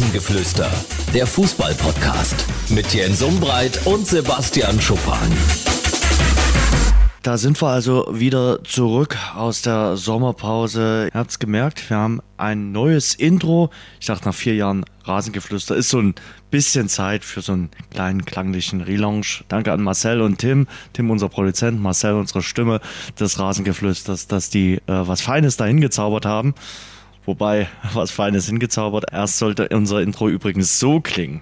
Rasengeflüster, der Fußball-Podcast mit Jens Umbreit und Sebastian Schuppan. Da sind wir also wieder zurück aus der Sommerpause. Ihr habt es gemerkt, wir haben ein neues Intro. Ich dachte, nach vier Jahren Rasengeflüster ist so ein bisschen Zeit für so einen kleinen klanglichen Relaunch. Danke an Marcel und Tim. Tim, unser Produzent, Marcel, unsere Stimme des Rasengeflüsters, dass die äh, was Feines dahin gezaubert haben. Wobei, was Feines hingezaubert. Erst sollte unser Intro übrigens so klingen.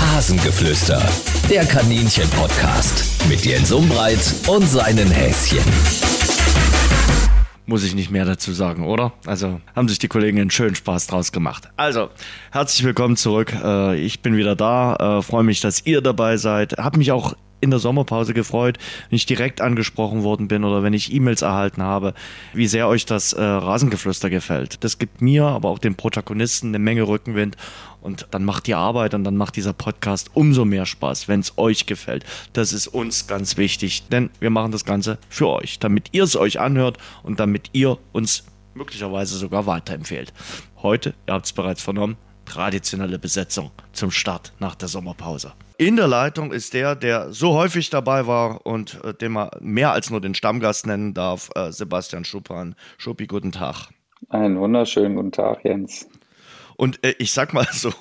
Rasengeflüster, der Kaninchen-Podcast mit Jens Umbreit und seinen Häschen. Muss ich nicht mehr dazu sagen, oder? Also haben sich die Kollegen einen schönen Spaß draus gemacht. Also, herzlich willkommen zurück. Äh, ich bin wieder da. Äh, freue mich, dass ihr dabei seid. Hab mich auch in der Sommerpause gefreut, wenn ich direkt angesprochen worden bin oder wenn ich E-Mails erhalten habe, wie sehr euch das äh, Rasengeflüster gefällt. Das gibt mir, aber auch den Protagonisten eine Menge Rückenwind und dann macht die Arbeit und dann macht dieser Podcast umso mehr Spaß, wenn es euch gefällt. Das ist uns ganz wichtig, denn wir machen das Ganze für euch, damit ihr es euch anhört und damit ihr uns möglicherweise sogar weiterempfehlt. Heute, ihr habt es bereits vernommen, traditionelle Besetzung zum Start nach der Sommerpause. In der Leitung ist der, der so häufig dabei war und äh, den man mehr als nur den Stammgast nennen darf, äh, Sebastian Schuppan. Schuppi, guten Tag. Einen wunderschönen guten Tag, Jens. Und äh, ich sag mal so,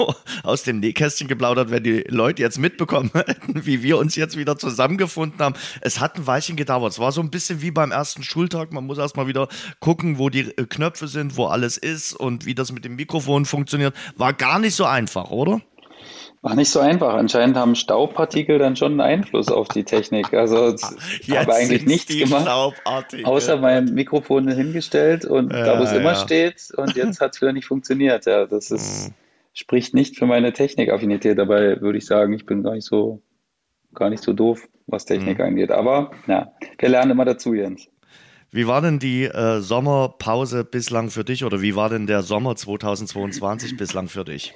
aus dem Nähkästchen geplaudert, wenn die Leute jetzt mitbekommen hätten, wie wir uns jetzt wieder zusammengefunden haben. Es hat ein Weilchen gedauert. Es war so ein bisschen wie beim ersten Schultag. Man muss erstmal wieder gucken, wo die äh, Knöpfe sind, wo alles ist und wie das mit dem Mikrofon funktioniert. War gar nicht so einfach, oder? War nicht so einfach. Anscheinend haben Staubpartikel dann schon einen Einfluss auf die Technik. Also ich habe eigentlich nichts gemacht, außer mein Mikrofon hingestellt und ja, da, wo es ja. immer steht. Und jetzt hat es wieder nicht funktioniert. Ja, das ist, mhm. spricht nicht für meine Technikaffinität. Dabei würde ich sagen, ich bin gar nicht so, gar nicht so doof, was Technik mhm. angeht. Aber ja, wir lernen immer dazu, Jens. Wie war denn die äh, Sommerpause bislang für dich oder wie war denn der Sommer 2022 bislang für dich?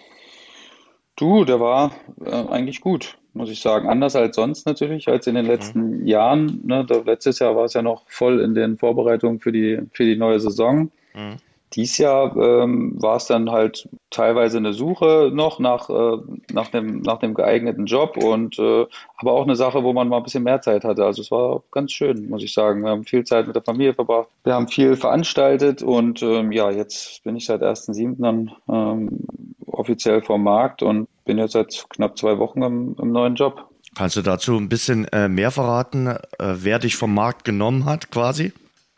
Du, der war äh, eigentlich gut, muss ich sagen. Anders als sonst natürlich, als in den mhm. letzten. Jahren. Ne? Da, letztes Jahr war es ja noch voll in den Vorbereitungen für die, für die neue Saison. Mhm. Dies Jahr ähm, war es dann halt teilweise eine Suche noch nach, äh, nach, dem, nach dem geeigneten Job und äh, aber auch eine Sache, wo man mal ein bisschen mehr Zeit hatte. Also es war ganz schön, muss ich sagen. Wir haben viel Zeit mit der Familie verbracht. Wir haben viel veranstaltet und ähm, ja, jetzt bin ich seit 1.7. dann ähm, offiziell vom Markt und bin jetzt seit knapp zwei Wochen im, im neuen Job. Kannst du dazu ein bisschen äh, mehr verraten, äh, wer dich vom Markt genommen hat quasi?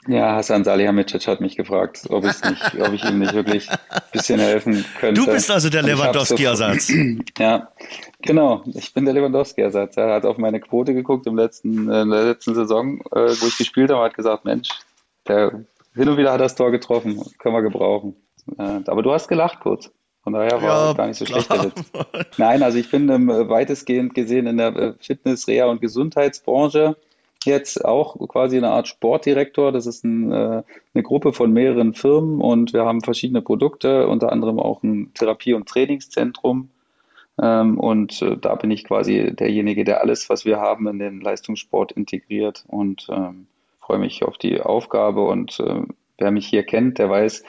Ja, Hassan Salihamidzic hat mich gefragt, ob, nicht, ob ich ihm nicht wirklich ein bisschen helfen könnte. Du bist also der Lewandowski-Ersatz. ja, genau. Ich bin der Lewandowski-Ersatz. Er hat auf meine Quote geguckt im letzten, in der letzten Saison, äh, wo ich gespielt habe, hat gesagt, Mensch, der hin und wieder hat das Tor getroffen, können wir gebrauchen. Aber du hast gelacht kurz. Von daher war ja, gar nicht so schlecht der Witz. Nein, also ich bin ähm, weitestgehend gesehen in der äh, Fitness-, Reha- und Gesundheitsbranche jetzt auch quasi eine Art Sportdirektor. Das ist ein, äh, eine Gruppe von mehreren Firmen und wir haben verschiedene Produkte, unter anderem auch ein Therapie- und Trainingszentrum. Ähm, und äh, da bin ich quasi derjenige, der alles, was wir haben, in den Leistungssport integriert und ähm, freue mich auf die Aufgabe und äh, wer mich hier kennt, der weiß,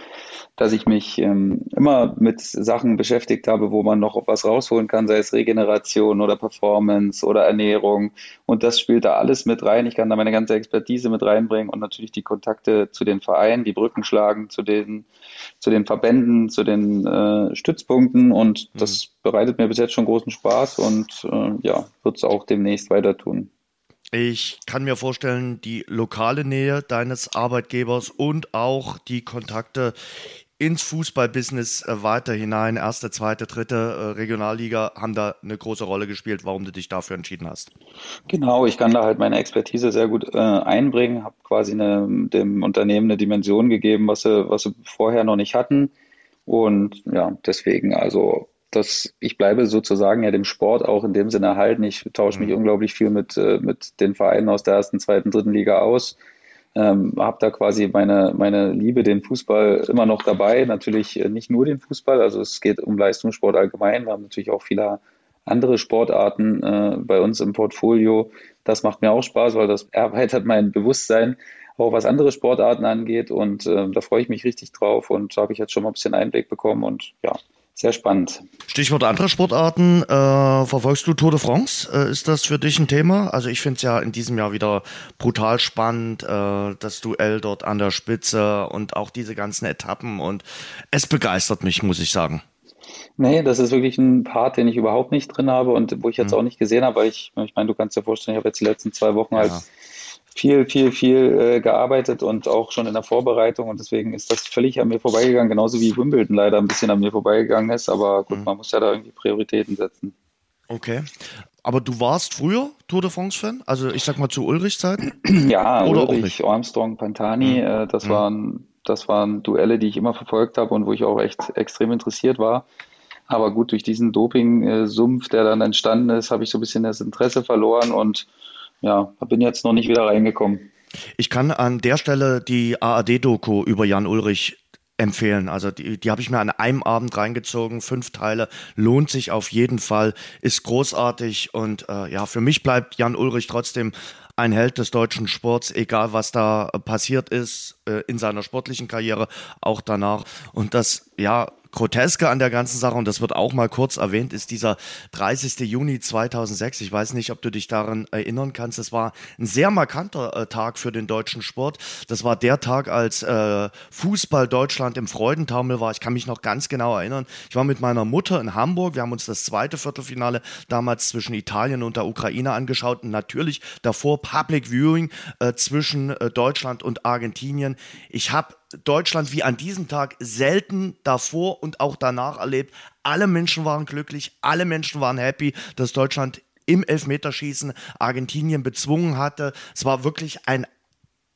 dass ich mich ähm, immer mit Sachen beschäftigt habe, wo man noch was rausholen kann, sei es Regeneration oder Performance oder Ernährung. Und das spielt da alles mit rein. Ich kann da meine ganze Expertise mit reinbringen und natürlich die Kontakte zu den Vereinen, die Brücken schlagen, zu den, zu den Verbänden, zu den äh, Stützpunkten. Und mhm. das bereitet mir bis jetzt schon großen Spaß und äh, ja, wird es auch demnächst weiter tun. Ich kann mir vorstellen, die lokale Nähe deines Arbeitgebers und auch die Kontakte ins Fußballbusiness äh, weiter hinein, erste, zweite, dritte äh, Regionalliga, haben da eine große Rolle gespielt, warum du dich dafür entschieden hast. Genau, ich kann da halt meine Expertise sehr gut äh, einbringen, habe quasi eine, dem Unternehmen eine Dimension gegeben, was sie, was sie vorher noch nicht hatten. Und ja, deswegen also dass ich bleibe sozusagen ja dem Sport auch in dem Sinne erhalten. Ich tausche mich mhm. unglaublich viel mit, äh, mit den Vereinen aus der ersten, zweiten, dritten Liga aus. Ähm, habe da quasi meine, meine Liebe, den Fußball immer noch dabei. Natürlich äh, nicht nur den Fußball, also es geht um Leistungssport allgemein. Wir haben natürlich auch viele andere Sportarten äh, bei uns im Portfolio. Das macht mir auch Spaß, weil das erweitert mein Bewusstsein. auch was andere Sportarten angeht. Und äh, da freue ich mich richtig drauf und habe ich jetzt schon mal ein bisschen Einblick bekommen und ja, sehr spannend. Stichwort andere Sportarten. Äh, verfolgst du Tour de France? Äh, ist das für dich ein Thema? Also ich finde es ja in diesem Jahr wieder brutal spannend, äh, das Duell dort an der Spitze und auch diese ganzen Etappen und es begeistert mich, muss ich sagen. Nee, das ist wirklich ein Part, den ich überhaupt nicht drin habe und wo ich jetzt mhm. auch nicht gesehen habe, weil ich, ich meine, du kannst dir vorstellen, ich habe jetzt die letzten zwei Wochen ja. halt viel, viel, viel äh, gearbeitet und auch schon in der Vorbereitung und deswegen ist das völlig an mir vorbeigegangen, genauso wie Wimbledon leider ein bisschen an mir vorbeigegangen ist, aber gut, mhm. man muss ja da irgendwie Prioritäten setzen. Okay. Aber du warst früher Tour de France-Fan? Also ich sag mal zu Ulrich-Zeiten? Ja, Oder Ulrich, Armstrong, Pantani, mhm. äh, das mhm. waren das waren Duelle, die ich immer verfolgt habe und wo ich auch echt extrem interessiert war. Aber gut, durch diesen Doping-Sumpf, der dann entstanden ist, habe ich so ein bisschen das Interesse verloren und ja, bin jetzt noch nicht wieder reingekommen. Ich kann an der Stelle die ARD-Doku über Jan Ulrich empfehlen. Also die, die habe ich mir an einem Abend reingezogen, fünf Teile, lohnt sich auf jeden Fall, ist großartig und äh, ja, für mich bleibt Jan Ulrich trotzdem ein Held des deutschen Sports, egal was da passiert ist äh, in seiner sportlichen Karriere, auch danach. Und das, ja, Groteske an der ganzen Sache, und das wird auch mal kurz erwähnt, ist dieser 30. Juni 2006. Ich weiß nicht, ob du dich daran erinnern kannst. Es war ein sehr markanter äh, Tag für den deutschen Sport. Das war der Tag, als äh, Fußball Deutschland im Freudentaumel war. Ich kann mich noch ganz genau erinnern. Ich war mit meiner Mutter in Hamburg. Wir haben uns das zweite Viertelfinale damals zwischen Italien und der Ukraine angeschaut. Und natürlich davor Public Viewing äh, zwischen äh, Deutschland und Argentinien. Ich habe Deutschland wie an diesem Tag selten davor und auch danach erlebt. Alle Menschen waren glücklich, alle Menschen waren happy, dass Deutschland im Elfmeterschießen Argentinien bezwungen hatte. Es war wirklich ein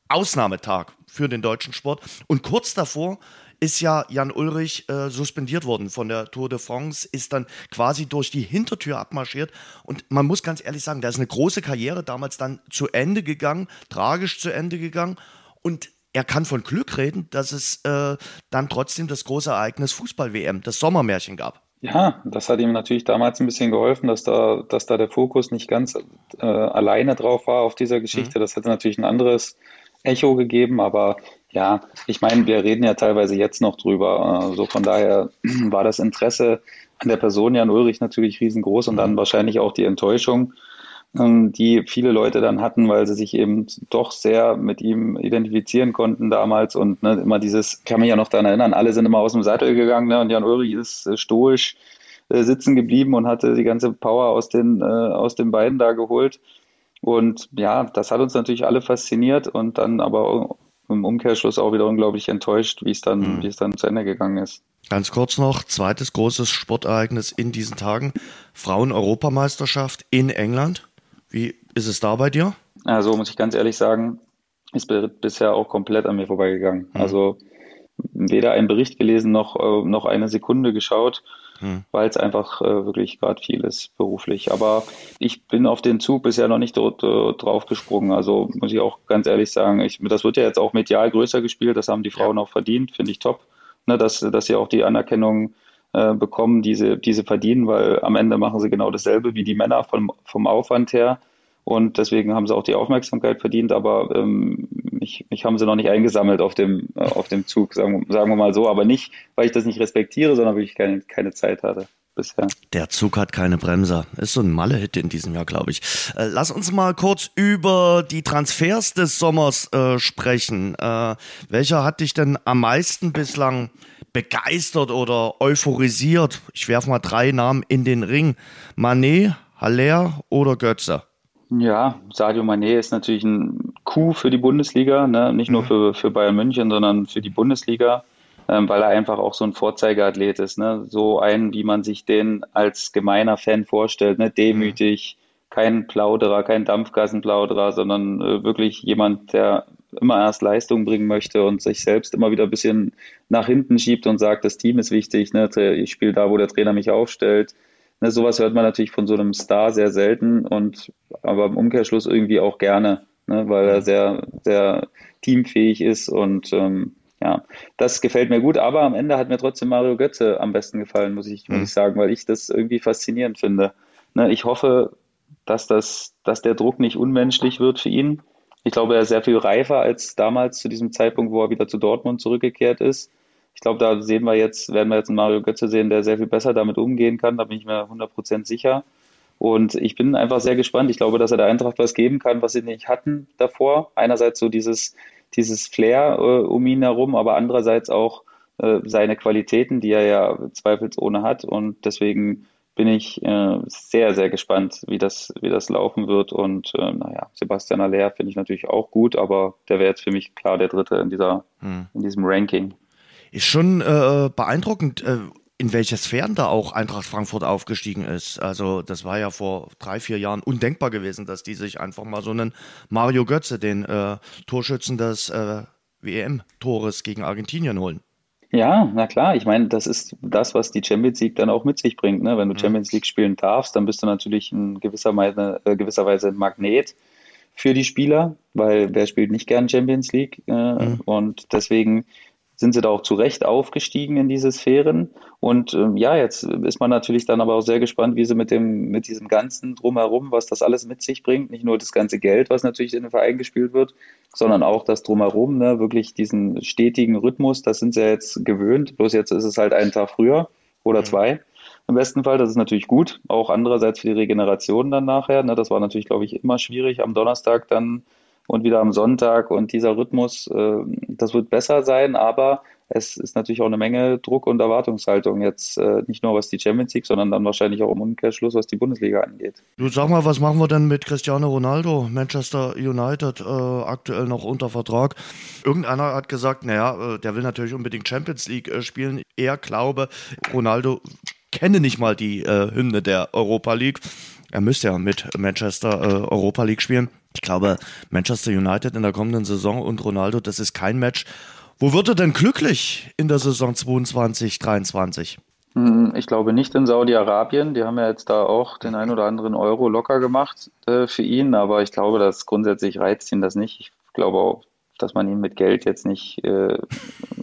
Ausnahmetag für den deutschen Sport. Und kurz davor ist ja Jan Ulrich äh, suspendiert worden von der Tour de France, ist dann quasi durch die Hintertür abmarschiert. Und man muss ganz ehrlich sagen, da ist eine große Karriere damals dann zu Ende gegangen, tragisch zu Ende gegangen. Und er kann von Glück reden, dass es äh, dann trotzdem das große Ereignis Fußball-WM, das Sommermärchen gab. Ja, das hat ihm natürlich damals ein bisschen geholfen, dass da, dass da der Fokus nicht ganz äh, alleine drauf war auf dieser Geschichte. Mhm. Das hätte natürlich ein anderes Echo gegeben, aber ja, ich meine, wir reden ja teilweise jetzt noch drüber. So also von daher war das Interesse an der Person Jan Ulrich natürlich riesengroß und dann mhm. wahrscheinlich auch die Enttäuschung. Ähm, die viele Leute dann hatten, weil sie sich eben doch sehr mit ihm identifizieren konnten damals und ne, immer dieses, kann mich ja noch daran erinnern, alle sind immer aus dem Sattel gegangen ne, und Jan Ulrich ist äh, stoisch äh, sitzen geblieben und hatte die ganze Power aus den, äh, aus den beiden da geholt. Und ja, das hat uns natürlich alle fasziniert und dann aber im Umkehrschluss auch wieder unglaublich enttäuscht, wie es dann, mhm. wie es dann zu Ende gegangen ist. Ganz kurz noch, zweites großes Sportereignis in diesen Tagen, Frauen-Europameisterschaft in England. Wie ist es da bei dir? Also muss ich ganz ehrlich sagen, ist bisher auch komplett an mir vorbeigegangen. Hm. Also weder einen Bericht gelesen noch, äh, noch eine Sekunde geschaut, hm. weil es einfach äh, wirklich gerade viel ist beruflich. Aber ich bin auf den Zug bisher noch nicht dort, äh, drauf gesprungen. Also muss ich auch ganz ehrlich sagen, ich, das wird ja jetzt auch medial größer gespielt. Das haben die Frauen ja. auch verdient, finde ich top, ne, dass, dass sie auch die Anerkennung äh, bekommen, die sie, die sie verdienen, weil am Ende machen sie genau dasselbe wie die Männer vom, vom Aufwand her. Und deswegen haben sie auch die Aufmerksamkeit verdient, aber ähm, mich, mich haben sie noch nicht eingesammelt auf dem, äh, auf dem Zug, sagen, sagen wir mal so. Aber nicht, weil ich das nicht respektiere, sondern weil ich keine, keine Zeit hatte. Bisher. Der Zug hat keine Bremser. Ist so ein Malle-Hit in diesem Jahr, glaube ich. Äh, lass uns mal kurz über die Transfers des Sommers äh, sprechen. Äh, welcher hat dich denn am meisten bislang begeistert oder euphorisiert? Ich werfe mal drei Namen in den Ring. Manet, Haller oder Götze? Ja, Sadio Mané ist natürlich ein Coup für die Bundesliga, ne? nicht nur mhm. für, für Bayern München, sondern für die Bundesliga, ähm, weil er einfach auch so ein Vorzeigeathlet ist. Ne? So ein, wie man sich den als gemeiner Fan vorstellt, ne? demütig, kein Plauderer, kein Dampfgassenplauderer, sondern äh, wirklich jemand, der immer erst Leistung bringen möchte und sich selbst immer wieder ein bisschen nach hinten schiebt und sagt, das Team ist wichtig, ne? ich spiele da, wo der Trainer mich aufstellt. Ne, sowas hört man natürlich von so einem Star sehr selten und aber im Umkehrschluss irgendwie auch gerne, ne, weil er sehr, sehr teamfähig ist und ähm, ja, das gefällt mir gut, aber am Ende hat mir trotzdem Mario Götze am besten gefallen, muss ich, muss mhm. ich sagen, weil ich das irgendwie faszinierend finde. Ne, ich hoffe, dass das, dass der Druck nicht unmenschlich wird für ihn, Ich glaube, er ist sehr viel reifer als damals zu diesem Zeitpunkt, wo er wieder zu Dortmund zurückgekehrt ist. Ich glaube, da sehen wir jetzt, werden wir jetzt einen Mario Götze sehen, der sehr viel besser damit umgehen kann. Da bin ich mir 100% sicher. Und ich bin einfach sehr gespannt. Ich glaube, dass er der Eintracht was geben kann, was sie nicht hatten davor. Einerseits so dieses, dieses Flair äh, um ihn herum, aber andererseits auch äh, seine Qualitäten, die er ja zweifelsohne hat. Und deswegen bin ich äh, sehr, sehr gespannt, wie das, wie das laufen wird. Und äh, naja, Sebastian Aller finde ich natürlich auch gut, aber der wäre jetzt für mich klar der Dritte in, dieser, hm. in diesem Ranking. Ist schon äh, beeindruckend, äh, in welche Sphären da auch Eintracht Frankfurt aufgestiegen ist. Also das war ja vor drei, vier Jahren undenkbar gewesen, dass die sich einfach mal so einen Mario Götze, den äh, Torschützen des äh, WM-Tores gegen Argentinien holen. Ja, na klar. Ich meine, das ist das, was die Champions League dann auch mit sich bringt. Ne? Wenn du mhm. Champions League spielen darfst, dann bist du natürlich in gewisser Weise, äh, gewisser Weise ein Magnet für die Spieler, weil wer spielt nicht gern Champions League? Äh, mhm. Und deswegen sind sie da auch zu Recht aufgestiegen in diese Sphären. Und ähm, ja, jetzt ist man natürlich dann aber auch sehr gespannt, wie sie mit dem, mit diesem ganzen Drumherum, was das alles mit sich bringt, nicht nur das ganze Geld, was natürlich in den Verein gespielt wird, sondern auch das Drumherum, ne, wirklich diesen stetigen Rhythmus, das sind sie jetzt gewöhnt. Bloß jetzt ist es halt einen Tag früher oder zwei. Im besten Fall, das ist natürlich gut. Auch andererseits für die Regeneration dann nachher. Ne, das war natürlich, glaube ich, immer schwierig, am Donnerstag dann und wieder am Sonntag und dieser Rhythmus, äh, das wird besser sein, aber es ist natürlich auch eine Menge Druck und Erwartungshaltung jetzt äh, nicht nur was die Champions League, sondern dann wahrscheinlich auch im Umkehrschluss, was die Bundesliga angeht. Du sag mal, was machen wir denn mit Cristiano Ronaldo, Manchester United, äh, aktuell noch unter Vertrag? Irgendeiner hat gesagt, naja, äh, der will natürlich unbedingt Champions League äh, spielen. Er glaube, Ronaldo kenne nicht mal die äh, Hymne der Europa League. Er müsste ja mit Manchester äh, Europa League spielen. Ich glaube, Manchester United in der kommenden Saison und Ronaldo, das ist kein Match. Wo wird er denn glücklich in der Saison 22, 23? Hm, ich glaube nicht in Saudi-Arabien. Die haben ja jetzt da auch den ein oder anderen Euro locker gemacht äh, für ihn, aber ich glaube, dass grundsätzlich reizt ihn das nicht. Ich glaube auch, dass man ihm mit Geld jetzt nicht äh,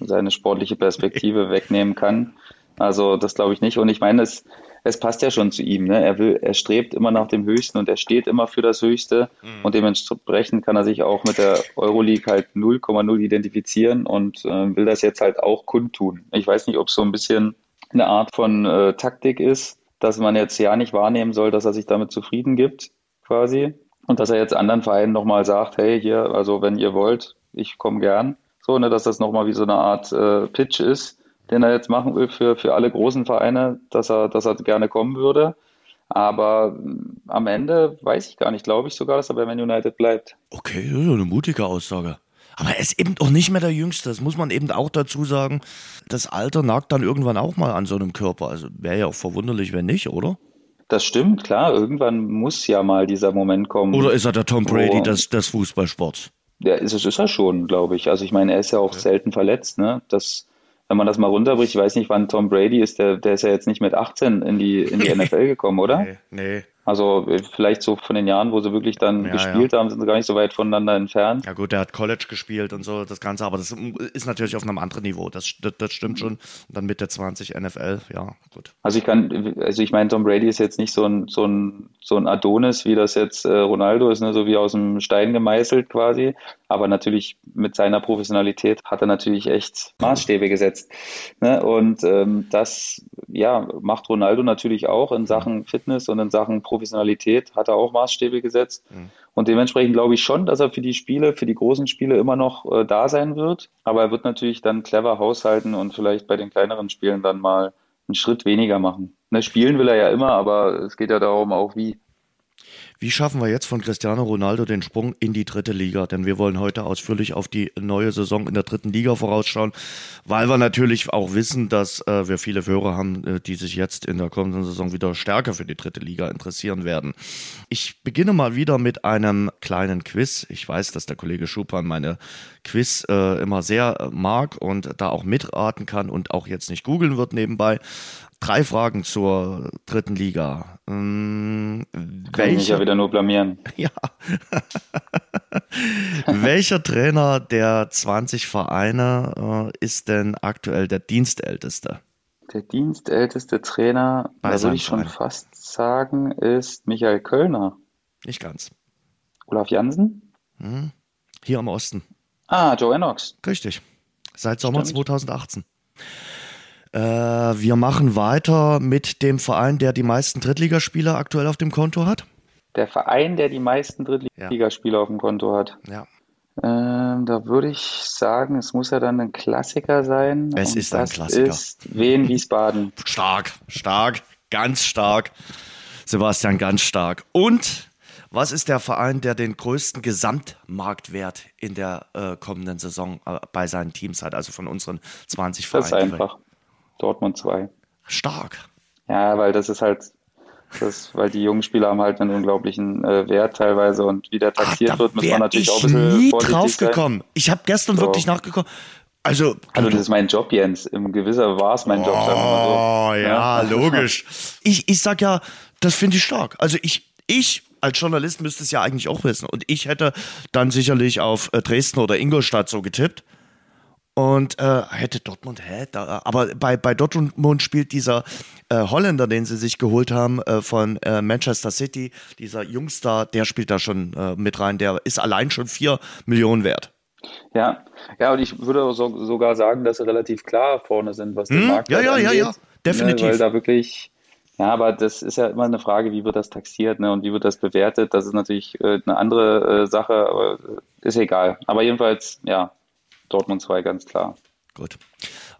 seine sportliche Perspektive wegnehmen kann. Also das glaube ich nicht. Und ich meine, es, es passt ja schon zu ihm. Ne? Er will, er strebt immer nach dem Höchsten und er steht immer für das Höchste. Mhm. Und dementsprechend kann er sich auch mit der Euroleague halt 0,0 identifizieren und äh, will das jetzt halt auch kundtun. Ich weiß nicht, ob es so ein bisschen eine Art von äh, Taktik ist, dass man jetzt ja nicht wahrnehmen soll, dass er sich damit zufrieden gibt, quasi. Und dass er jetzt anderen Vereinen nochmal sagt, hey, hier, also wenn ihr wollt, ich komme gern. So, ne, dass das nochmal wie so eine Art äh, Pitch ist den er jetzt machen will für, für alle großen Vereine, dass er, dass er gerne kommen würde. Aber mm, am Ende weiß ich gar nicht, glaube ich sogar, dass er bei Man United bleibt. Okay, das ist eine mutige Aussage. Aber er ist eben auch nicht mehr der Jüngste. Das muss man eben auch dazu sagen. Das Alter nagt dann irgendwann auch mal an so einem Körper. Also wäre ja auch verwunderlich, wenn nicht, oder? Das stimmt, klar. Irgendwann muss ja mal dieser Moment kommen. Oder ist er der Tom Brady des, des Fußballsports? Ja, ist, ist er schon, glaube ich. Also ich meine, er ist ja auch ja. selten verletzt. Ne? Das wenn man das mal runterbricht, ich weiß nicht, wann Tom Brady ist, der, der ist ja jetzt nicht mit 18 in die, in die NFL gekommen, oder? Nee, nee. Also äh, vielleicht so von den Jahren, wo sie wirklich dann ja, gespielt ja. haben, sind sie gar nicht so weit voneinander entfernt. Ja gut, der hat College gespielt und so, das Ganze, aber das ist natürlich auf einem anderen Niveau, das, das, das stimmt schon. Und dann mit der 20 NFL, ja, gut. Also ich kann, also ich meine, Tom Brady ist jetzt nicht so ein, so ein, so ein Adonis, wie das jetzt äh, Ronaldo ist, ne, so wie aus dem Stein gemeißelt quasi. Aber natürlich mit seiner Professionalität hat er natürlich echt Maßstäbe gesetzt. Ne? Und ähm, das ja, macht Ronaldo natürlich auch in Sachen Fitness und in Sachen Professionalität, hat er auch Maßstäbe gesetzt. Mhm. Und dementsprechend glaube ich schon, dass er für die Spiele, für die großen Spiele immer noch äh, da sein wird. Aber er wird natürlich dann clever haushalten und vielleicht bei den kleineren Spielen dann mal einen Schritt weniger machen. Ne, spielen will er ja immer, aber es geht ja darum auch wie. Wie schaffen wir jetzt von Cristiano Ronaldo den Sprung in die dritte Liga? Denn wir wollen heute ausführlich auf die neue Saison in der dritten Liga vorausschauen, weil wir natürlich auch wissen, dass äh, wir viele Hörer haben, äh, die sich jetzt in der kommenden Saison wieder stärker für die dritte Liga interessieren werden. Ich beginne mal wieder mit einem kleinen Quiz. Ich weiß, dass der Kollege Schupan meine Quiz äh, immer sehr mag und da auch mitraten kann und auch jetzt nicht googeln wird nebenbei. Drei Fragen zur dritten Liga. Ähm, Kann ich mich ja wieder nur blamieren. Ja. welcher Trainer der 20 Vereine äh, ist denn aktuell der Dienstälteste? Der dienstälteste Trainer, Bei da würde ich schon fast sagen, ist Michael Kölner. Nicht ganz. Olaf Jansen? Hm, hier im Osten. Ah, Joe Ennox. Richtig. Seit Sommer Stimmt. 2018. Äh, wir machen weiter mit dem Verein, der die meisten Drittligaspieler aktuell auf dem Konto hat. Der Verein, der die meisten Drittligaspieler ja. auf dem Konto hat. Ja. Ähm, da würde ich sagen, es muss ja dann ein Klassiker sein. Es ist ein Klassiker. ist Wien Wiesbaden. Stark, stark, ganz stark. Sebastian, ganz stark. Und was ist der Verein, der den größten Gesamtmarktwert in der äh, kommenden Saison äh, bei seinen Teams hat, also von unseren 20 Vereinen? Das ist einfach. Dortmund 2. Stark. Ja, weil das ist halt, das, weil die jungen Spieler haben halt einen unglaublichen äh, Wert teilweise und wie der taxiert Ach, wird, muss man natürlich auch ein bisschen nie drauf gekommen. Ich habe gestern so. wirklich nachgekommen. Also, also das ist mein Job, Jens. Im Gewisser war es mein Job. Oh, so. ja, ja, logisch. Ich, ich sag ja, das finde ich stark. Also ich, ich als Journalist müsste es ja eigentlich auch wissen. Und ich hätte dann sicherlich auf äh, Dresden oder Ingolstadt so getippt. Und äh, hätte Dortmund, hä? Da, aber bei, bei Dortmund spielt dieser äh, Holländer, den sie sich geholt haben äh, von äh, Manchester City, dieser Jungstar, der spielt da schon äh, mit rein. Der ist allein schon vier Millionen wert. Ja, ja, und ich würde so, sogar sagen, dass sie relativ klar vorne sind, was den hm? Markt Ja, ja, angeht, ja, ja, definitiv. Ne, weil da wirklich ja, aber das ist ja immer eine Frage, wie wird das taxiert ne, und wie wird das bewertet. Das ist natürlich äh, eine andere äh, Sache, aber ist egal. Aber jedenfalls, ja, Dortmund 2 ganz klar. Gut.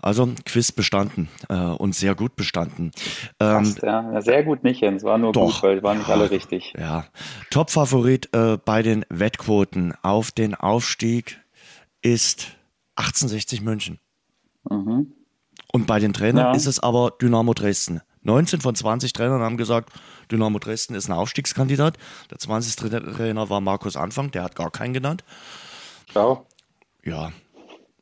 Also Quiz bestanden äh, und sehr gut bestanden. Ähm, Fast, ja. ja. sehr gut nicht, Jens. War nur doch, gut, weil waren nicht alle richtig. Ja. Top-Favorit äh, bei den Wettquoten auf den Aufstieg ist 1860 München. Mhm. Und bei den Trainern ja. ist es aber Dynamo Dresden. 19 von 20 Trainern haben gesagt, Dynamo Dresden ist ein Aufstiegskandidat. Der 20. Trainer war Markus Anfang, der hat gar keinen genannt. Ciao. Ja.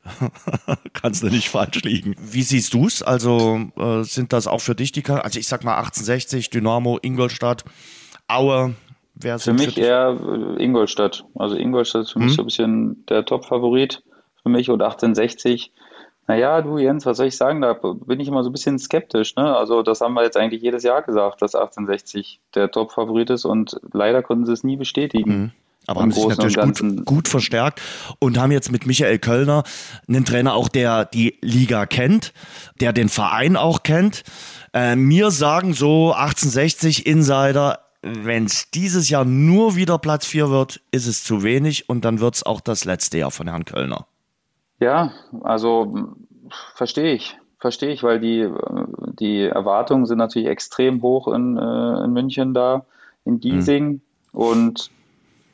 Kannst du nicht falsch liegen. Wie siehst du es? Also äh, sind das auch für dich die, also ich sag mal 1860, Dynamo, Ingolstadt, Aue, Wer für mich eher äh, Ingolstadt. Also Ingolstadt ist für hm? mich so ein bisschen der Top-Favorit für mich und 1860 naja, du Jens, was soll ich sagen? Da bin ich immer so ein bisschen skeptisch. Ne? Also das haben wir jetzt eigentlich jedes Jahr gesagt, dass 1860 der Top-Favorit ist und leider konnten sie es nie bestätigen. Mhm. Aber haben sich natürlich gut, gut, verstärkt und haben jetzt mit Michael Kölner einen Trainer auch, der die Liga kennt, der den Verein auch kennt. Äh, mir sagen so 1860 Insider, wenn es dieses Jahr nur wieder Platz 4 wird, ist es zu wenig und dann wird es auch das letzte Jahr von Herrn Kölner. Ja, also verstehe ich. Verstehe ich, weil die, die Erwartungen sind natürlich extrem hoch in, äh, in München da, in Giesing. Mhm. Und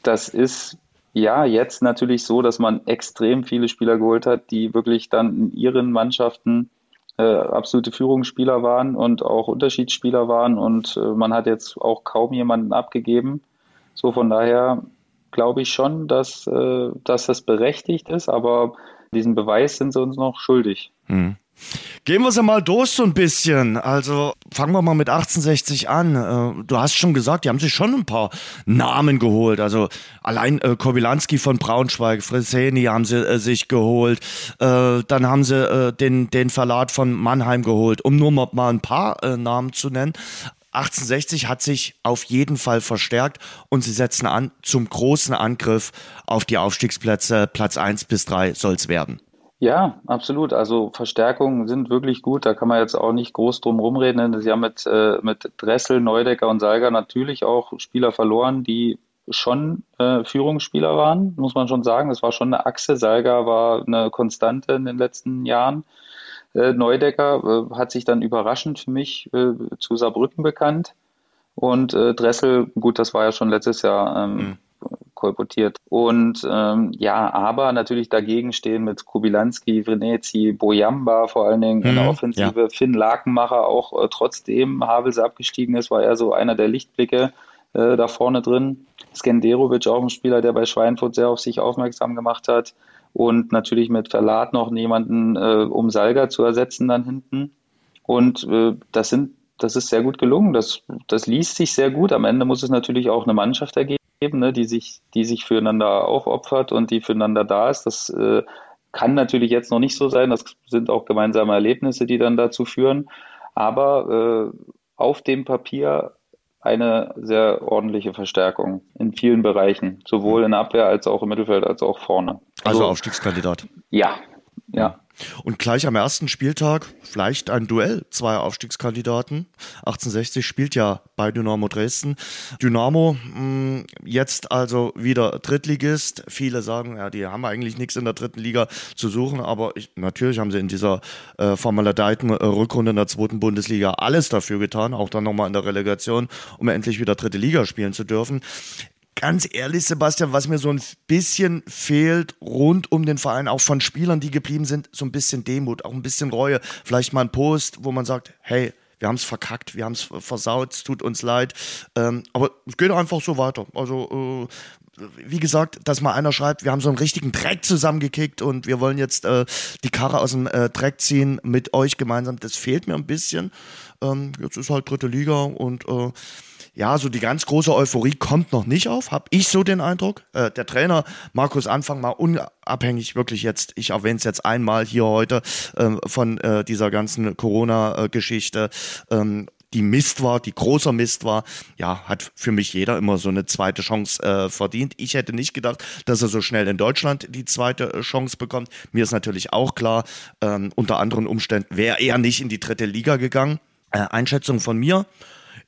das ist ja jetzt natürlich so, dass man extrem viele Spieler geholt hat, die wirklich dann in ihren Mannschaften äh, absolute Führungsspieler waren und auch Unterschiedsspieler waren. Und äh, man hat jetzt auch kaum jemanden abgegeben. So von daher glaube ich schon, dass, äh, dass das berechtigt ist, aber diesen Beweis sind sie uns noch schuldig. Hm. Gehen wir sie mal durch so ein bisschen. Also fangen wir mal mit 1860 an. Äh, du hast schon gesagt, die haben sich schon ein paar Namen geholt. Also allein äh, Kobilanski von Braunschweig, Freseni haben sie äh, sich geholt. Äh, dann haben sie äh, den, den Verlat von Mannheim geholt, um nur mal ein paar äh, Namen zu nennen. 1860 hat sich auf jeden Fall verstärkt und sie setzen an zum großen Angriff auf die Aufstiegsplätze. Platz 1 bis 3 soll es werden. Ja, absolut. Also Verstärkungen sind wirklich gut. Da kann man jetzt auch nicht groß drum rumreden. Sie haben mit, äh, mit Dressel, Neudecker und Salger natürlich auch Spieler verloren, die schon äh, Führungsspieler waren, muss man schon sagen. Das war schon eine Achse. Salger war eine Konstante in den letzten Jahren. Äh, Neudecker äh, hat sich dann überraschend für mich äh, zu Saarbrücken bekannt. Und äh, Dressel, gut, das war ja schon letztes Jahr ähm, mhm. Kolportiert. Und ähm, ja, aber natürlich dagegen stehen mit Kubilanski, Vrenetzi, Bojamba vor allen Dingen mhm, in der Offensive, ja. Finn Lakenmacher auch äh, trotzdem Havels abgestiegen ist, war er so einer der Lichtblicke äh, da vorne drin. Skenderovic auch ein Spieler, der bei Schweinfurt sehr auf sich aufmerksam gemacht hat und natürlich mit Verlat noch jemanden, äh, um Salga zu ersetzen dann hinten. Und äh, das sind, das ist sehr gut gelungen. Das, das liest sich sehr gut. Am Ende muss es natürlich auch eine Mannschaft ergeben, ne, die sich, die sich füreinander aufopfert und die füreinander da ist. Das äh, kann natürlich jetzt noch nicht so sein. Das sind auch gemeinsame Erlebnisse, die dann dazu führen. Aber äh, auf dem Papier eine sehr ordentliche Verstärkung in vielen Bereichen, sowohl in der Abwehr als auch im Mittelfeld als auch vorne. Also, also Aufstiegskandidat. Ja, ja. Und gleich am ersten Spieltag vielleicht ein Duell zweier Aufstiegskandidaten. 1860 spielt ja bei Dynamo Dresden. Dynamo mh, mm, jetzt also wieder Drittligist. Viele sagen, ja, die haben eigentlich nichts in der dritten Liga zu suchen, aber ich, natürlich haben sie in dieser äh, formaledeiten äh, Rückrunde in der zweiten Bundesliga alles dafür getan, auch dann nochmal in der Relegation, um endlich wieder dritte Liga spielen zu dürfen ganz ehrlich, Sebastian, was mir so ein bisschen fehlt rund um den Verein, auch von Spielern, die geblieben sind, so ein bisschen Demut, auch ein bisschen Reue. Vielleicht mal ein Post, wo man sagt, hey, wir haben es verkackt, wir haben es versaut, es tut uns leid. Ähm, aber es geht einfach so weiter. Also, äh, wie gesagt, dass mal einer schreibt, wir haben so einen richtigen Dreck zusammengekickt und wir wollen jetzt äh, die Karre aus dem äh, Dreck ziehen mit euch gemeinsam, das fehlt mir ein bisschen. Ähm, jetzt ist halt dritte Liga und äh, ja, so die ganz große Euphorie kommt noch nicht auf, habe ich so den Eindruck. Äh, der Trainer Markus Anfang mal unabhängig wirklich jetzt, ich erwähne es jetzt einmal hier heute äh, von äh, dieser ganzen Corona-Geschichte, ähm, die Mist war, die großer Mist war, ja, hat für mich jeder immer so eine zweite Chance äh, verdient. Ich hätte nicht gedacht, dass er so schnell in Deutschland die zweite äh, Chance bekommt. Mir ist natürlich auch klar, ähm, unter anderen Umständen wäre er nicht in die dritte Liga gegangen. Äh, Einschätzung von mir.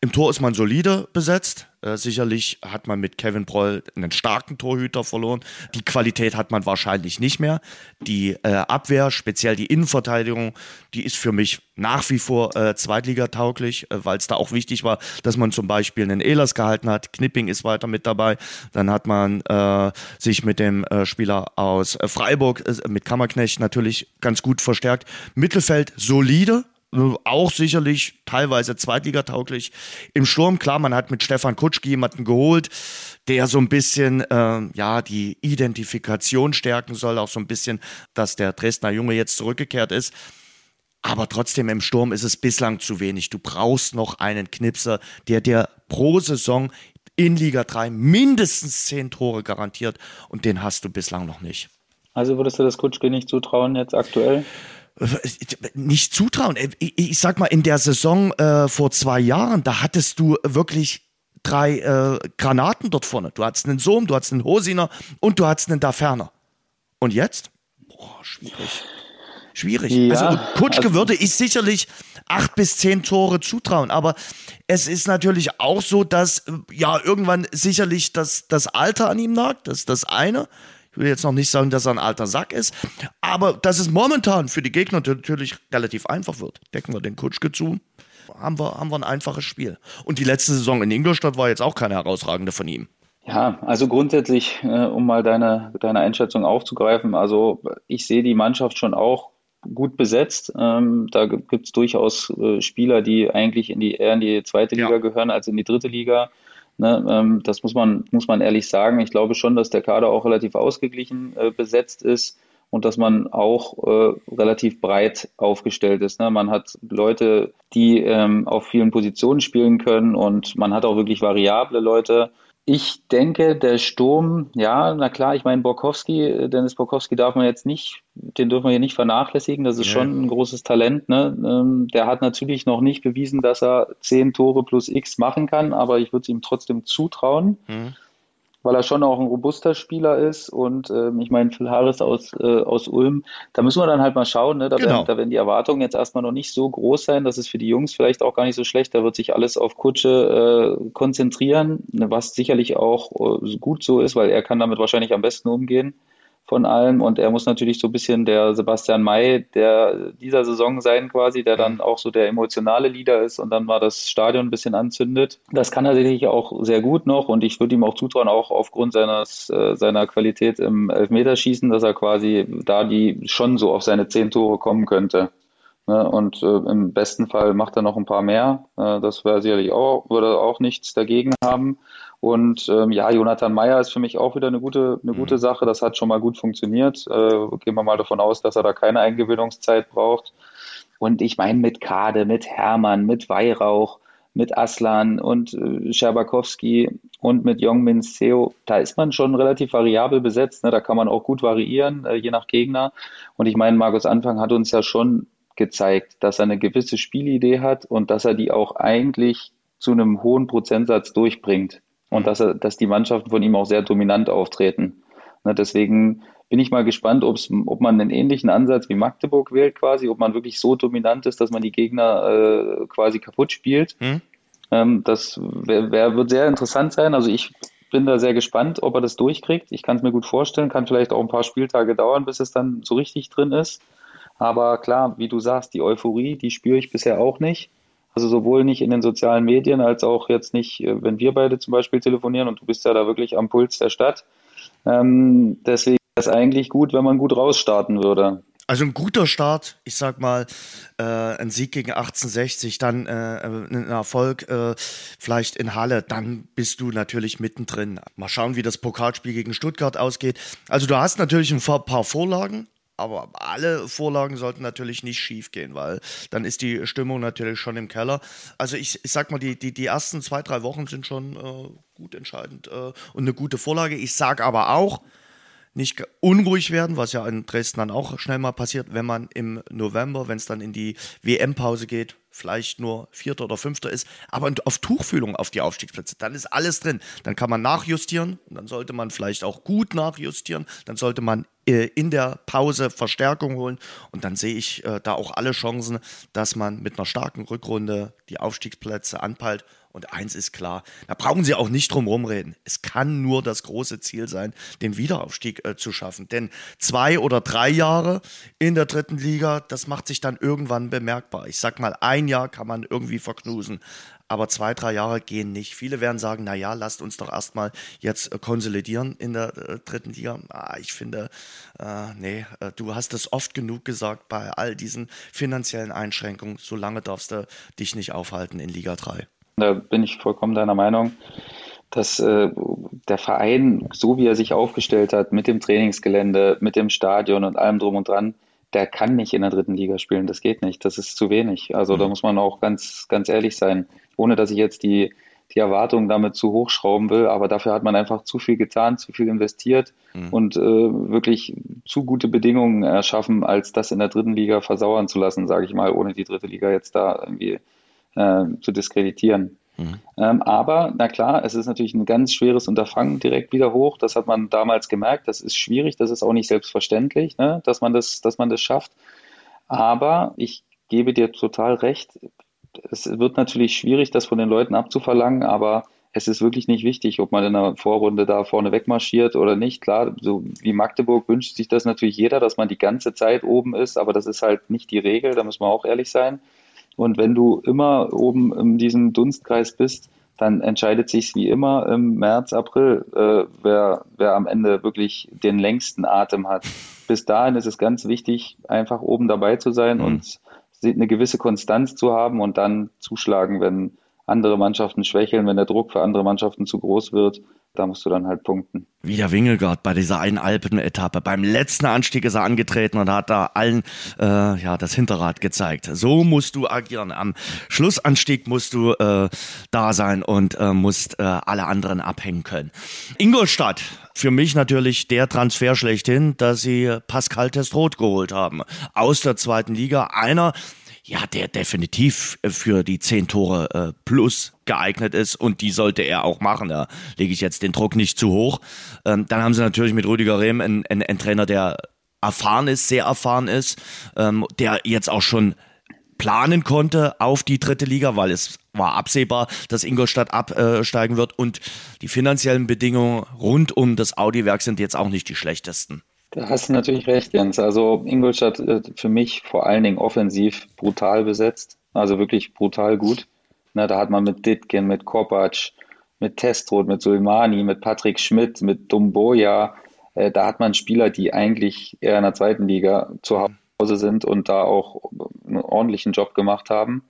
Im Tor ist man solide besetzt. Äh, sicherlich hat man mit Kevin Broll einen starken Torhüter verloren. Die Qualität hat man wahrscheinlich nicht mehr. Die äh, Abwehr, speziell die Innenverteidigung, die ist für mich nach wie vor äh, zweitligatauglich, äh, weil es da auch wichtig war, dass man zum Beispiel einen Ehlers gehalten hat. Knipping ist weiter mit dabei. Dann hat man äh, sich mit dem äh, Spieler aus Freiburg, mit Kammerknecht natürlich ganz gut verstärkt. Mittelfeld solide, auch sicherlich teilweise zweitligatauglich. Im Sturm, klar, man hat mit Stefan Kutschki jemanden geholt, der so ein bisschen äh, ja die Identifikation stärken soll, auch so ein bisschen, dass der Dresdner Junge jetzt zurückgekehrt ist. Aber trotzdem im Sturm ist es bislang zu wenig. Du brauchst noch einen Knipser, der dir pro Saison in Liga 3 mindestens zehn Tore garantiert und den hast du bislang noch nicht. Also würdest du das Kutschke nicht zutrauen jetzt aktuell? Nicht zutrauen. Ich, ich sag mal, in der Saison äh, vor zwei Jahren, da hattest du wirklich drei äh, Granaten dort vorne. Du hattest einen Sohm, du hattest einen Hosiner und du hattest einen Daferner. Und jetzt? Boah, schwierig. Schwierig. Ja, also Kutschke also, würde ich sicherlich acht bis zehn Tore zutrauen, aber es ist natürlich auch so, dass äh, ja irgendwann sicherlich das, das Alter an ihm nagt, das ist das eine. Ich will jetzt noch nicht sagen, dass er ein alter Sack ist, aber dass es momentan für die Gegner natürlich relativ einfach wird. Decken wir den Kutschke zu, haben wir, haben wir ein einfaches Spiel. Und die letzte Saison in Ingolstadt war jetzt auch keine herausragende von ihm. Ja, also grundsätzlich, äh, um mal deine, deine Einschätzung aufzugreifen, also ich sehe die Mannschaft schon auch gut besetzt. Ähm, da gibt es durchaus äh, Spieler, die eigentlich in die, eher in die zweite Liga ja. gehören als in die dritte Liga. Ne, ähm, das muss man, muss man ehrlich sagen. Ich glaube schon, dass der Kader auch relativ ausgeglichen äh, besetzt ist und dass man auch äh, relativ breit aufgestellt ist. Ne? Man hat Leute, die ähm, auf vielen Positionen spielen können und man hat auch wirklich variable Leute. Ich denke, der Sturm, ja, na klar, ich meine, Borkowski, Dennis Borkowski darf man jetzt nicht, den dürfen wir hier nicht vernachlässigen, das ist ja. schon ein großes Talent. Ne? Ähm, der hat natürlich noch nicht bewiesen, dass er zehn Tore plus X machen kann, aber ich würde es ihm trotzdem zutrauen. Mhm weil er schon auch ein robuster Spieler ist. Und ähm, ich meine, Phil Harris aus, äh, aus Ulm, da müssen wir dann halt mal schauen. Ne? Da, genau. werden, da werden die Erwartungen jetzt erstmal noch nicht so groß sein. Das ist für die Jungs vielleicht auch gar nicht so schlecht. Da wird sich alles auf Kutsche äh, konzentrieren, was sicherlich auch äh, gut so ist, weil er kann damit wahrscheinlich am besten umgehen von allem. Und er muss natürlich so ein bisschen der Sebastian May der dieser Saison sein, quasi, der dann mhm. auch so der emotionale Leader ist und dann mal das Stadion ein bisschen anzündet. Das kann er sicherlich auch sehr gut noch und ich würde ihm auch zutrauen, auch aufgrund seines, äh, seiner Qualität im Elfmeterschießen, dass er quasi da die schon so auf seine zehn Tore kommen könnte. Ne, und äh, im besten Fall macht er noch ein paar mehr. Äh, das wäre sicherlich auch, würde auch nichts dagegen haben. Und ähm, ja, Jonathan Meyer ist für mich auch wieder eine gute, eine mhm. gute Sache. Das hat schon mal gut funktioniert. Äh, gehen wir mal davon aus, dass er da keine Eingewöhnungszeit braucht. Und ich meine, mit Kade, mit Hermann, mit Weihrauch, mit Aslan und äh, Scherbakowski und mit Jongmin Seo, da ist man schon relativ variabel besetzt. Ne? Da kann man auch gut variieren, äh, je nach Gegner. Und ich meine, Markus Anfang hat uns ja schon gezeigt, dass er eine gewisse Spielidee hat und dass er die auch eigentlich zu einem hohen Prozentsatz durchbringt und dass, er, dass die Mannschaften von ihm auch sehr dominant auftreten. Ne, deswegen bin ich mal gespannt, ob man einen ähnlichen Ansatz wie Magdeburg wählt quasi, ob man wirklich so dominant ist, dass man die Gegner äh, quasi kaputt spielt. Hm. Ähm, das wär, wär, wird sehr interessant sein. Also ich bin da sehr gespannt, ob er das durchkriegt. Ich kann es mir gut vorstellen, kann vielleicht auch ein paar Spieltage dauern, bis es dann so richtig drin ist. Aber klar, wie du sagst, die Euphorie, die spüre ich bisher auch nicht. Also sowohl nicht in den sozialen Medien als auch jetzt nicht, äh, wenn wir beide zum Beispiel telefonieren und du bist ja da wirklich am Puls der Stadt. Ähm, deswegen ist es eigentlich gut, wenn man gut rausstarten würde. Also ein guter Start, ich sag mal, äh, ein Sieg gegen 1860, dann äh, ein Erfolg äh, vielleicht in Halle, dann bist du natürlich mittendrin. Mal schauen, wie das Pokalspiel gegen Stuttgart ausgeht. Also du hast natürlich ein paar Vorlagen, aber alle Vorlagen sollten natürlich nicht schief gehen, weil dann ist die Stimmung natürlich schon im Keller. Also ich, ich sag mal, die, die, die ersten zwei, drei Wochen sind schon äh, gut entscheidend äh, und eine gute Vorlage. Ich sage aber auch, nicht unruhig werden, was ja in Dresden dann auch schnell mal passiert, wenn man im November, wenn es dann in die WM-Pause geht, vielleicht nur Vierter oder Fünfter ist, aber auf Tuchfühlung auf die Aufstiegsplätze, dann ist alles drin. Dann kann man nachjustieren, dann sollte man vielleicht auch gut nachjustieren, dann sollte man äh, in der Pause Verstärkung holen und dann sehe ich äh, da auch alle Chancen, dass man mit einer starken Rückrunde die Aufstiegsplätze anpeilt und eins ist klar, da brauchen Sie auch nicht drum rumreden. Es kann nur das große Ziel sein, den Wiederaufstieg äh, zu schaffen. Denn zwei oder drei Jahre in der dritten Liga, das macht sich dann irgendwann bemerkbar. Ich sag mal, ein Jahr kann man irgendwie verknusen. Aber zwei, drei Jahre gehen nicht. Viele werden sagen, na ja, lasst uns doch erstmal jetzt äh, konsolidieren in der äh, dritten Liga. Ah, ich finde, äh, nee, äh, du hast es oft genug gesagt bei all diesen finanziellen Einschränkungen. So lange darfst du dich nicht aufhalten in Liga 3. Da bin ich vollkommen deiner Meinung, dass äh, der Verein, so wie er sich aufgestellt hat, mit dem Trainingsgelände, mit dem Stadion und allem drum und dran, der kann nicht in der dritten Liga spielen. Das geht nicht. Das ist zu wenig. Also mhm. da muss man auch ganz, ganz ehrlich sein, ohne dass ich jetzt die, die Erwartungen damit zu hochschrauben will. Aber dafür hat man einfach zu viel getan, zu viel investiert mhm. und äh, wirklich zu gute Bedingungen erschaffen, als das in der dritten Liga versauern zu lassen, sage ich mal, ohne die dritte Liga jetzt da irgendwie äh, zu diskreditieren. Mhm. Ähm, aber, na klar, es ist natürlich ein ganz schweres Unterfangen direkt wieder hoch. Das hat man damals gemerkt. Das ist schwierig. Das ist auch nicht selbstverständlich, ne, dass, man das, dass man das schafft. Aber ich gebe dir total recht. Es wird natürlich schwierig, das von den Leuten abzuverlangen, aber es ist wirklich nicht wichtig, ob man in der Vorrunde da vorne wegmarschiert oder nicht. Klar, so wie Magdeburg wünscht sich das natürlich jeder, dass man die ganze Zeit oben ist, aber das ist halt nicht die Regel, da müssen wir auch ehrlich sein. Und wenn du immer oben in diesem Dunstkreis bist, dann entscheidet sich wie immer im März, April, äh, wer, wer am Ende wirklich den längsten Atem hat. Bis dahin ist es ganz wichtig, einfach oben dabei zu sein mhm. und eine gewisse Konstanz zu haben und dann zuschlagen, wenn andere Mannschaften schwächeln, wenn der Druck für andere Mannschaften zu groß wird da musst du dann halt punkten. Wie der Wingegaard bei dieser einen Alpen-Etappe. Beim letzten Anstieg ist er angetreten und hat da allen äh, ja, das Hinterrad gezeigt. So musst du agieren. Am Schlussanstieg musst du äh, da sein und äh, musst äh, alle anderen abhängen können. Ingolstadt, für mich natürlich der Transfer schlechthin, dass sie Pascal Testrot geholt haben. Aus der zweiten Liga. Einer, ja, der definitiv für die zehn Tore äh, plus geeignet ist und die sollte er auch machen. Da lege ich jetzt den Druck nicht zu hoch. Ähm, dann haben sie natürlich mit Rüdiger Rehm einen, einen, einen Trainer, der erfahren ist, sehr erfahren ist, ähm, der jetzt auch schon planen konnte auf die dritte Liga, weil es war absehbar, dass Ingolstadt absteigen wird und die finanziellen Bedingungen rund um das Audi-Werk sind jetzt auch nicht die schlechtesten. Da hast du natürlich recht, Jens. Also Ingolstadt äh, für mich vor allen Dingen offensiv brutal besetzt, also wirklich brutal gut. Na, da hat man mit Ditkin, mit Kopac, mit Testrot, mit Sulmani, mit Patrick Schmidt, mit Dumboja, äh, da hat man Spieler, die eigentlich eher in der zweiten Liga zu Hause sind und da auch einen ordentlichen Job gemacht haben.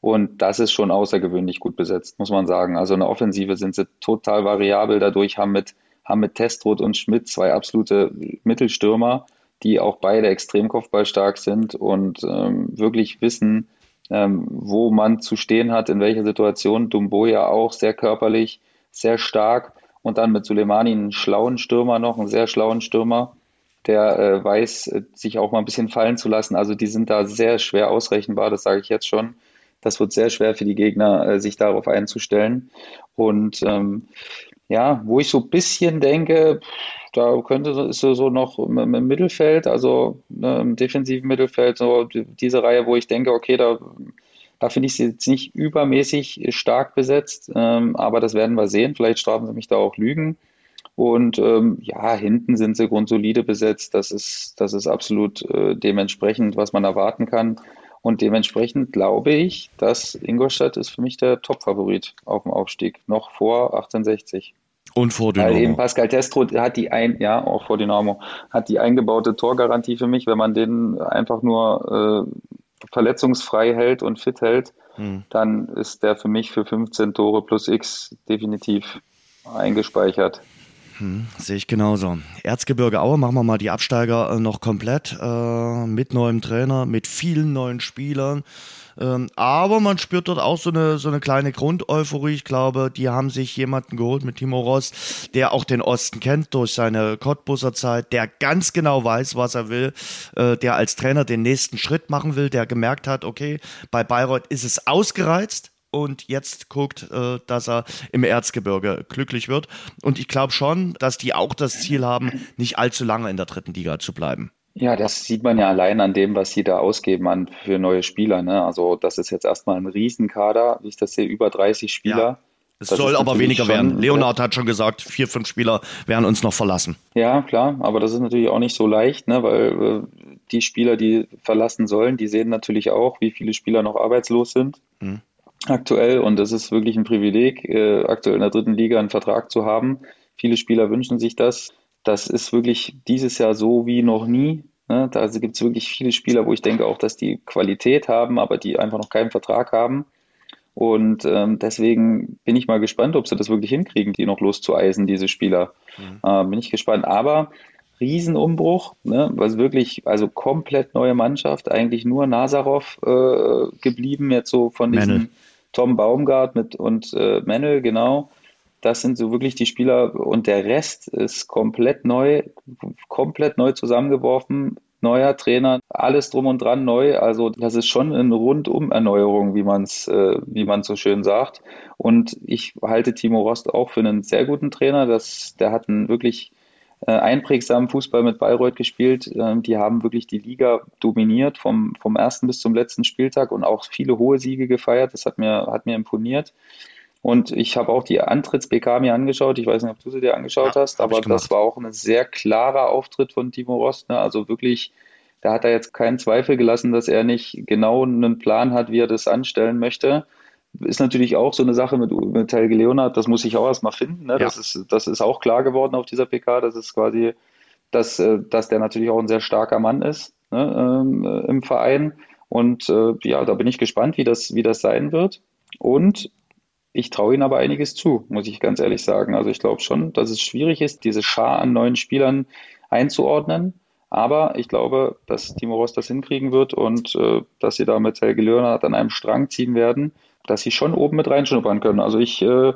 Und das ist schon außergewöhnlich gut besetzt, muss man sagen. Also in der Offensive sind sie total variabel. Dadurch haben mit haben mit Testrot und Schmidt zwei absolute Mittelstürmer, die auch beide extrem kopfballstark sind und ähm, wirklich wissen, ähm, wo man zu stehen hat, in welcher Situation. Dumbo ja auch sehr körperlich, sehr stark und dann mit Suleimani einen schlauen Stürmer noch, einen sehr schlauen Stürmer, der äh, weiß, sich auch mal ein bisschen fallen zu lassen. Also die sind da sehr schwer ausrechenbar, das sage ich jetzt schon. das wird sehr schwer für die Gegner, äh, sich darauf einzustellen. Und ähm, ja, wo ich so ein bisschen denke, da könnte ist so, noch im, im Mittelfeld, also ne, im defensiven Mittelfeld, so diese Reihe, wo ich denke, okay, da, da finde ich sie jetzt nicht übermäßig stark besetzt, ähm, aber das werden wir sehen. Vielleicht strafen sie mich da auch Lügen. Und ähm, ja, hinten sind sie grundsolide besetzt. Das ist, das ist absolut äh, dementsprechend, was man erwarten kann. Und dementsprechend glaube ich, dass Ingolstadt ist für mich der Top-Favorit auf dem Aufstieg, noch vor 1860. Und vor Dynamo. Weil eben Pascal Testro hat die ein, ja, auch vor Dynamo, hat die eingebaute Torgarantie für mich, wenn man den einfach nur äh, verletzungsfrei hält und fit hält, hm. dann ist der für mich für 15 Tore plus X definitiv eingespeichert. Hm, sehe ich genauso. Erzgebirge Aue, machen wir mal die Absteiger äh, noch komplett äh, mit neuem Trainer, mit vielen neuen Spielern. Ähm, aber man spürt dort auch so eine, so eine kleine Grundeuphorie. Ich glaube, die haben sich jemanden geholt mit Timo Ross, der auch den Osten kennt durch seine Cottbuser Zeit, der ganz genau weiß, was er will, äh, der als Trainer den nächsten Schritt machen will, der gemerkt hat, okay, bei Bayreuth ist es ausgereizt und jetzt guckt, äh, dass er im Erzgebirge glücklich wird. Und ich glaube schon, dass die auch das Ziel haben, nicht allzu lange in der dritten Liga zu bleiben. Ja, das sieht man ja allein an dem, was sie da ausgeben an für neue Spieler. Ne? Also das ist jetzt erstmal ein Riesenkader, wie ich das sehe, über 30 Spieler. Ja. Es das soll aber weniger werden. Leonard hat schon gesagt, vier, fünf Spieler werden uns noch verlassen. Ja, klar, aber das ist natürlich auch nicht so leicht, ne? weil äh, die Spieler, die verlassen sollen, die sehen natürlich auch, wie viele Spieler noch arbeitslos sind. Mhm aktuell und es ist wirklich ein Privileg, äh, aktuell in der dritten Liga einen Vertrag zu haben. Viele Spieler wünschen sich das. Das ist wirklich dieses Jahr so wie noch nie. Ne? Da also gibt es wirklich viele Spieler, wo ich denke auch, dass die Qualität haben, aber die einfach noch keinen Vertrag haben. Und ähm, deswegen bin ich mal gespannt, ob sie das wirklich hinkriegen, die noch loszueisen, diese Spieler. Mhm. Äh, bin ich gespannt. Aber Riesenumbruch, ne? was wirklich, also komplett neue Mannschaft, eigentlich nur Nazarov äh, geblieben, jetzt so von diesem Tom Baumgart mit und äh, Mennel, genau. Das sind so wirklich die Spieler und der Rest ist komplett neu, komplett neu zusammengeworfen. Neuer Trainer, alles drum und dran neu. Also das ist schon eine Rundum-Erneuerung, wie man es, äh, so schön sagt. Und ich halte Timo Rost auch für einen sehr guten Trainer. Das, der hat einen wirklich äh, einprägsamen Fußball mit Bayreuth gespielt. Ähm, die haben wirklich die Liga dominiert vom, vom ersten bis zum letzten Spieltag und auch viele hohe Siege gefeiert. Das hat mir, hat mir imponiert. Und ich habe auch die Antritts-PK mir angeschaut. Ich weiß nicht, ob du sie dir angeschaut ja, hast, aber das war auch ein sehr klarer Auftritt von Timo Rost. Ne? Also wirklich, da hat er jetzt keinen Zweifel gelassen, dass er nicht genau einen Plan hat, wie er das anstellen möchte ist natürlich auch so eine Sache mit, mit Helge Leonard, das muss ich auch erstmal finden. Ne? Ja. Das, ist, das ist auch klar geworden auf dieser PK, dass es quasi, dass, äh, dass der natürlich auch ein sehr starker Mann ist ne, ähm, äh, im Verein. Und äh, ja, da bin ich gespannt, wie das, wie das sein wird. Und ich traue ihm aber einiges zu, muss ich ganz ehrlich sagen. Also ich glaube schon, dass es schwierig ist, diese Schar an neuen Spielern einzuordnen. Aber ich glaube, dass Timo Ross das hinkriegen wird und äh, dass sie da mit Helge Leonard an einem Strang ziehen werden dass sie schon oben mit reinschnuppern können. Also ich äh,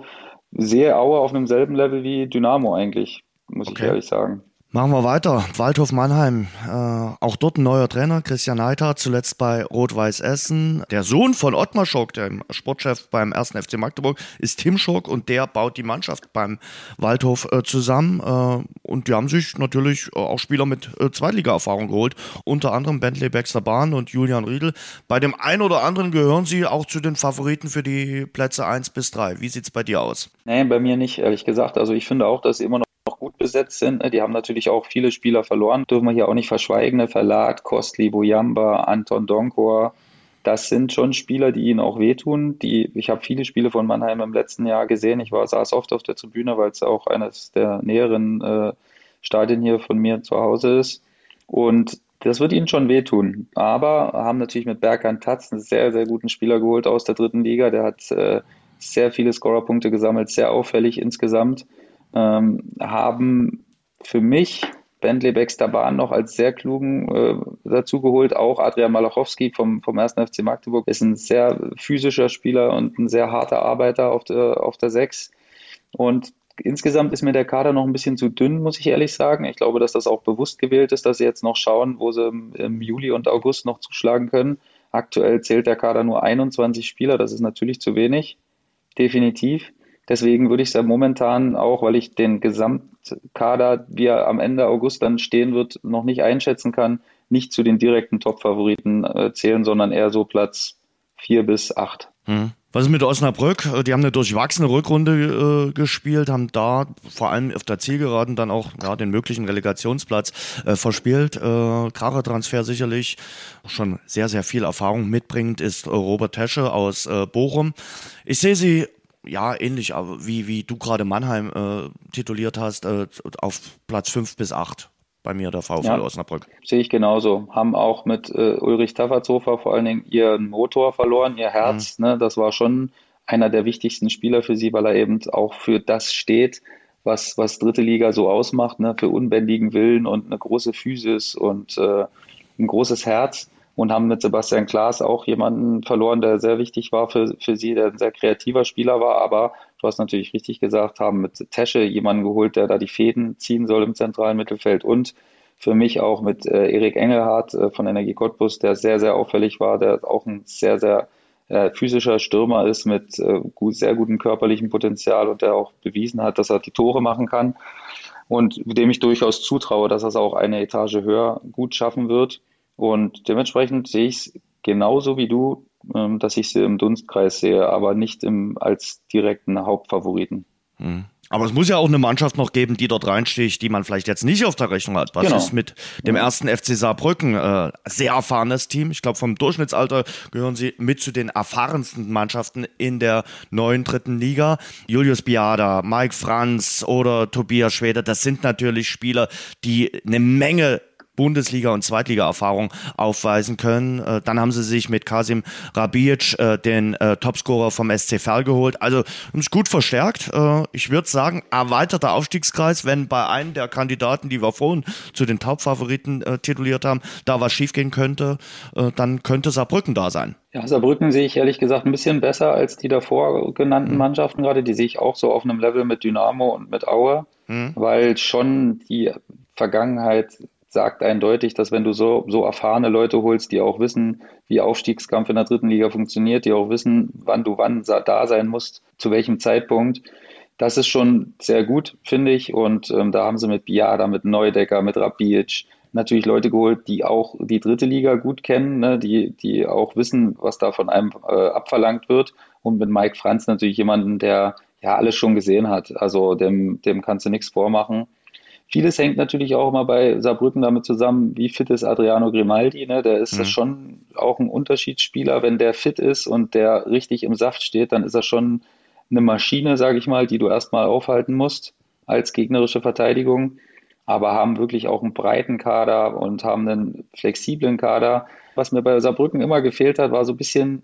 sehe Aue auf einem selben Level wie Dynamo eigentlich, muss okay. ich ehrlich sagen. Machen wir weiter. Waldhof Mannheim. Äh, auch dort ein neuer Trainer, Christian Neithardt, zuletzt bei Rot-Weiß Essen. Der Sohn von Ottmar Schock, dem Sportchef beim 1. FC Magdeburg, ist Tim Schock und der baut die Mannschaft beim Waldhof äh, zusammen. Äh, und die haben sich natürlich äh, auch Spieler mit äh, Zweitliga-Erfahrung geholt. Unter anderem Bentley Baxter Bahn und Julian Riedel. Bei dem einen oder anderen gehören sie auch zu den Favoriten für die Plätze 1 bis 3. Wie sieht's bei dir aus? Nee, bei mir nicht, ehrlich gesagt. Also ich finde auch, dass immer noch gut besetzt sind. Die haben natürlich auch viele Spieler verloren, dürfen wir hier auch nicht verschweigen. Verlat, Kostli, Boyamba, Anton Donkor, das sind schon Spieler, die ihnen auch wehtun. Die, ich habe viele Spiele von Mannheim im letzten Jahr gesehen. Ich war, saß oft auf der Tribüne, weil es auch eines der näheren äh, Stadien hier von mir zu Hause ist. Und das wird ihnen schon wehtun. Aber haben natürlich mit Berkan Tatz einen sehr, sehr guten Spieler geholt aus der dritten Liga. Der hat äh, sehr viele Scorerpunkte gesammelt, sehr auffällig insgesamt ähm, haben für mich Bentley Baxter Bahn noch als sehr klugen äh, dazugeholt. Auch Adrian Malachowski vom, vom 1. FC Magdeburg ist ein sehr physischer Spieler und ein sehr harter Arbeiter auf der, auf der 6. Und insgesamt ist mir der Kader noch ein bisschen zu dünn, muss ich ehrlich sagen. Ich glaube, dass das auch bewusst gewählt ist, dass sie jetzt noch schauen, wo sie im, im Juli und August noch zuschlagen können. Aktuell zählt der Kader nur 21 Spieler, das ist natürlich zu wenig, definitiv. Deswegen würde ich sagen, momentan auch, weil ich den Gesamtkader, wie er am Ende August dann stehen wird, noch nicht einschätzen kann, nicht zu den direkten Top-Favoriten äh, zählen, sondern eher so Platz vier bis acht. Hm. Was ist mit Osnabrück? Äh, die haben eine durchwachsene Rückrunde äh, gespielt, haben da vor allem auf der Zielgeraden dann auch ja, den möglichen Relegationsplatz äh, verspielt. Äh, Kracher-Transfer sicherlich schon sehr, sehr viel Erfahrung mitbringend ist äh, Robert Tesche aus äh, Bochum. Ich sehe sie ja, ähnlich, aber wie, wie du gerade Mannheim äh, tituliert hast, äh, auf Platz 5 bis 8 bei mir der VfL ja, Osnabrück. Sehe ich genauso. Haben auch mit äh, Ulrich Taffertshofer vor allen Dingen ihren Motor verloren, ihr Herz. Mhm. Ne? Das war schon einer der wichtigsten Spieler für sie, weil er eben auch für das steht, was, was dritte Liga so ausmacht, ne? für unbändigen Willen und eine große Physis und äh, ein großes Herz und haben mit Sebastian Klaas auch jemanden verloren, der sehr wichtig war für, für sie, der ein sehr kreativer Spieler war, aber du hast natürlich richtig gesagt, haben mit Tesche jemanden geholt, der da die Fäden ziehen soll im zentralen Mittelfeld. Und für mich auch mit äh, Erik Engelhardt äh, von Energie Cottbus, der sehr, sehr auffällig war, der auch ein sehr, sehr äh, physischer Stürmer ist mit äh, gut, sehr gutem körperlichen Potenzial und der auch bewiesen hat, dass er die Tore machen kann. Und dem ich durchaus zutraue, dass er es auch eine Etage höher gut schaffen wird. Und dementsprechend sehe ich es genauso wie du, ähm, dass ich sie im Dunstkreis sehe, aber nicht im, als direkten Hauptfavoriten. Mhm. Aber es muss ja auch eine Mannschaft noch geben, die dort reinsticht, die man vielleicht jetzt nicht auf der Rechnung hat. Was genau. ist mit dem ersten FC Saarbrücken? Äh, sehr erfahrenes Team. Ich glaube, vom Durchschnittsalter gehören sie mit zu den erfahrensten Mannschaften in der neuen dritten Liga. Julius Biada, Mike Franz oder Tobias Schwede, das sind natürlich Spieler, die eine Menge Bundesliga- und Zweitliga-Erfahrung aufweisen können. Äh, dann haben sie sich mit Kasim Rabic äh, den äh, Topscorer vom SC Verl geholt. Also es gut verstärkt. Ich würde sagen, erweiterter Aufstiegskreis, wenn bei einem der Kandidaten, die wir vorhin zu den Top-Favoriten äh, tituliert haben, da was schiefgehen könnte, dann könnte Saarbrücken da sein. Ja, Saarbrücken sehe ich ehrlich gesagt ein bisschen besser als die davor genannten mhm. Mannschaften gerade. Die sehe ich auch so auf einem Level mit Dynamo und mit Aue, mhm. weil schon die Vergangenheit sagt eindeutig, dass wenn du so, so erfahrene Leute holst, die auch wissen, wie Aufstiegskampf in der dritten Liga funktioniert, die auch wissen, wann du wann da sein musst, zu welchem Zeitpunkt, das ist schon sehr gut, finde ich. Und ähm, da haben sie mit Biada, mit Neudecker, mit Rabic natürlich Leute geholt, die auch die dritte Liga gut kennen, ne, die, die auch wissen, was da von einem äh, abverlangt wird. Und mit Mike Franz natürlich jemanden, der ja alles schon gesehen hat. Also dem, dem kannst du nichts vormachen. Vieles hängt natürlich auch immer bei Saarbrücken damit zusammen, wie fit ist Adriano Grimaldi. Ne? Der ist mhm. schon auch ein Unterschiedsspieler. Wenn der fit ist und der richtig im Saft steht, dann ist er schon eine Maschine, sage ich mal, die du erstmal aufhalten musst als gegnerische Verteidigung. Aber haben wirklich auch einen breiten Kader und haben einen flexiblen Kader. Was mir bei Saarbrücken immer gefehlt hat, war so ein bisschen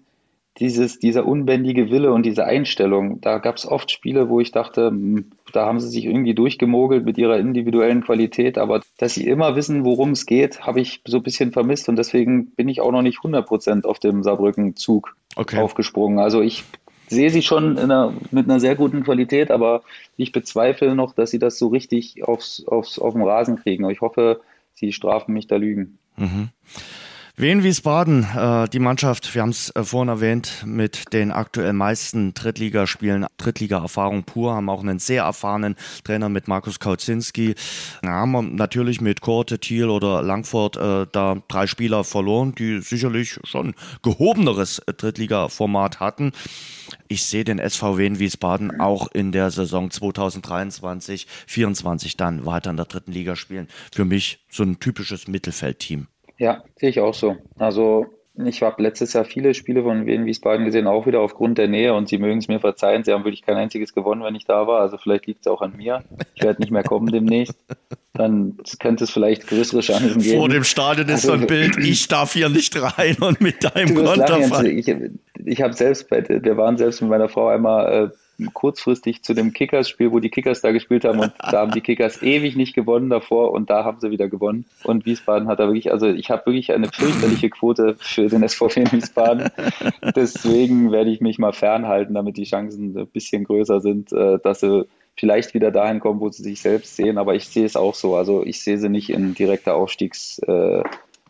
dieses, dieser unbändige Wille und diese Einstellung. Da gab es oft Spiele, wo ich dachte, hm, da haben sie sich irgendwie durchgemogelt mit ihrer individuellen Qualität, aber dass sie immer wissen, worum es geht, habe ich so ein bisschen vermisst und deswegen bin ich auch noch nicht 100% auf dem Saarbrücken-Zug okay. aufgesprungen. Also ich sehe sie schon einer, mit einer sehr guten Qualität, aber ich bezweifle noch, dass sie das so richtig aufs, aufs, auf den Rasen kriegen. Ich hoffe, sie strafen mich da Lügen. Mhm. Wien Wiesbaden, äh, die Mannschaft, wir haben es äh, vorhin erwähnt, mit den aktuell meisten Drittligaspielen, Drittliga-Erfahrung pur, haben auch einen sehr erfahrenen Trainer mit Markus Kautzinski. Haben wir natürlich mit Korte, Thiel oder Langford äh, da drei Spieler verloren, die sicherlich schon gehobeneres Drittliga-Format hatten. Ich sehe den SVW in Wiesbaden auch in der Saison 2023, 2024 dann weiter in der dritten Liga spielen. Für mich so ein typisches Mittelfeldteam. Ja, sehe ich auch so. Also ich habe letztes Jahr viele Spiele von Wien Wiesbaden gesehen, auch wieder aufgrund der Nähe und Sie mögen es mir verzeihen, Sie haben wirklich kein einziges gewonnen, wenn ich da war. Also vielleicht liegt es auch an mir. Ich werde nicht mehr kommen demnächst. Dann könnte es vielleicht größere Chancen geben. Vor dem Stadion ist also, so ein Bild, ich darf hier nicht rein und mit deinem Konterfei. Ich, ich habe selbst, wir waren selbst mit meiner Frau einmal äh, kurzfristig zu dem Kickers-Spiel, wo die Kickers da gespielt haben und da haben die Kickers ewig nicht gewonnen davor und da haben sie wieder gewonnen. Und Wiesbaden hat da wirklich, also ich habe wirklich eine fürchterliche Quote für den SVW in Wiesbaden. Deswegen werde ich mich mal fernhalten, damit die Chancen ein bisschen größer sind, äh, dass sie vielleicht wieder dahin kommen, wo sie sich selbst sehen. Aber ich sehe es auch so. Also ich sehe sie nicht in direkter Aufstiegs, äh,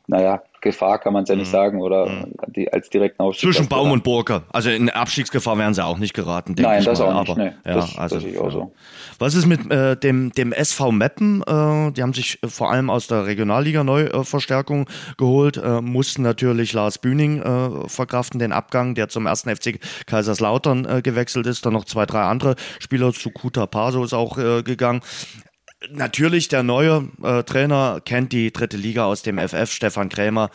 naja, Gefahr kann man es ja nicht mhm. sagen oder mhm. die, als direkten Aufstieg. Zwischen Baum und Burke. Also in Abstiegsgefahr wären sie auch nicht geraten. Nein, das mal. auch nicht. Aber, nee, ja, das, also, das auch so. Was ist mit äh, dem, dem SV Meppen? Äh, die haben sich äh, vor allem aus der Regionalliga Neuverstärkung geholt, äh, mussten natürlich Lars Bühning äh, verkraften, den Abgang, der zum ersten FC Kaiserslautern äh, gewechselt ist. Dann noch zwei, drei andere Spieler zu Kuta Paso ist auch gegangen. Natürlich, der neue äh, Trainer kennt die dritte Liga aus dem FF, Stefan Krämer.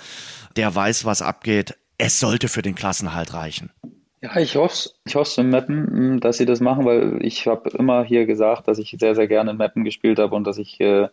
Der weiß, was abgeht. Es sollte für den Klassenhalt reichen. Ja, ich hoffe ich hoffe in Meppen, hm, dass sie das machen, weil ich habe immer hier gesagt, dass ich sehr, sehr gerne in Meppen gespielt habe und dass ich äh,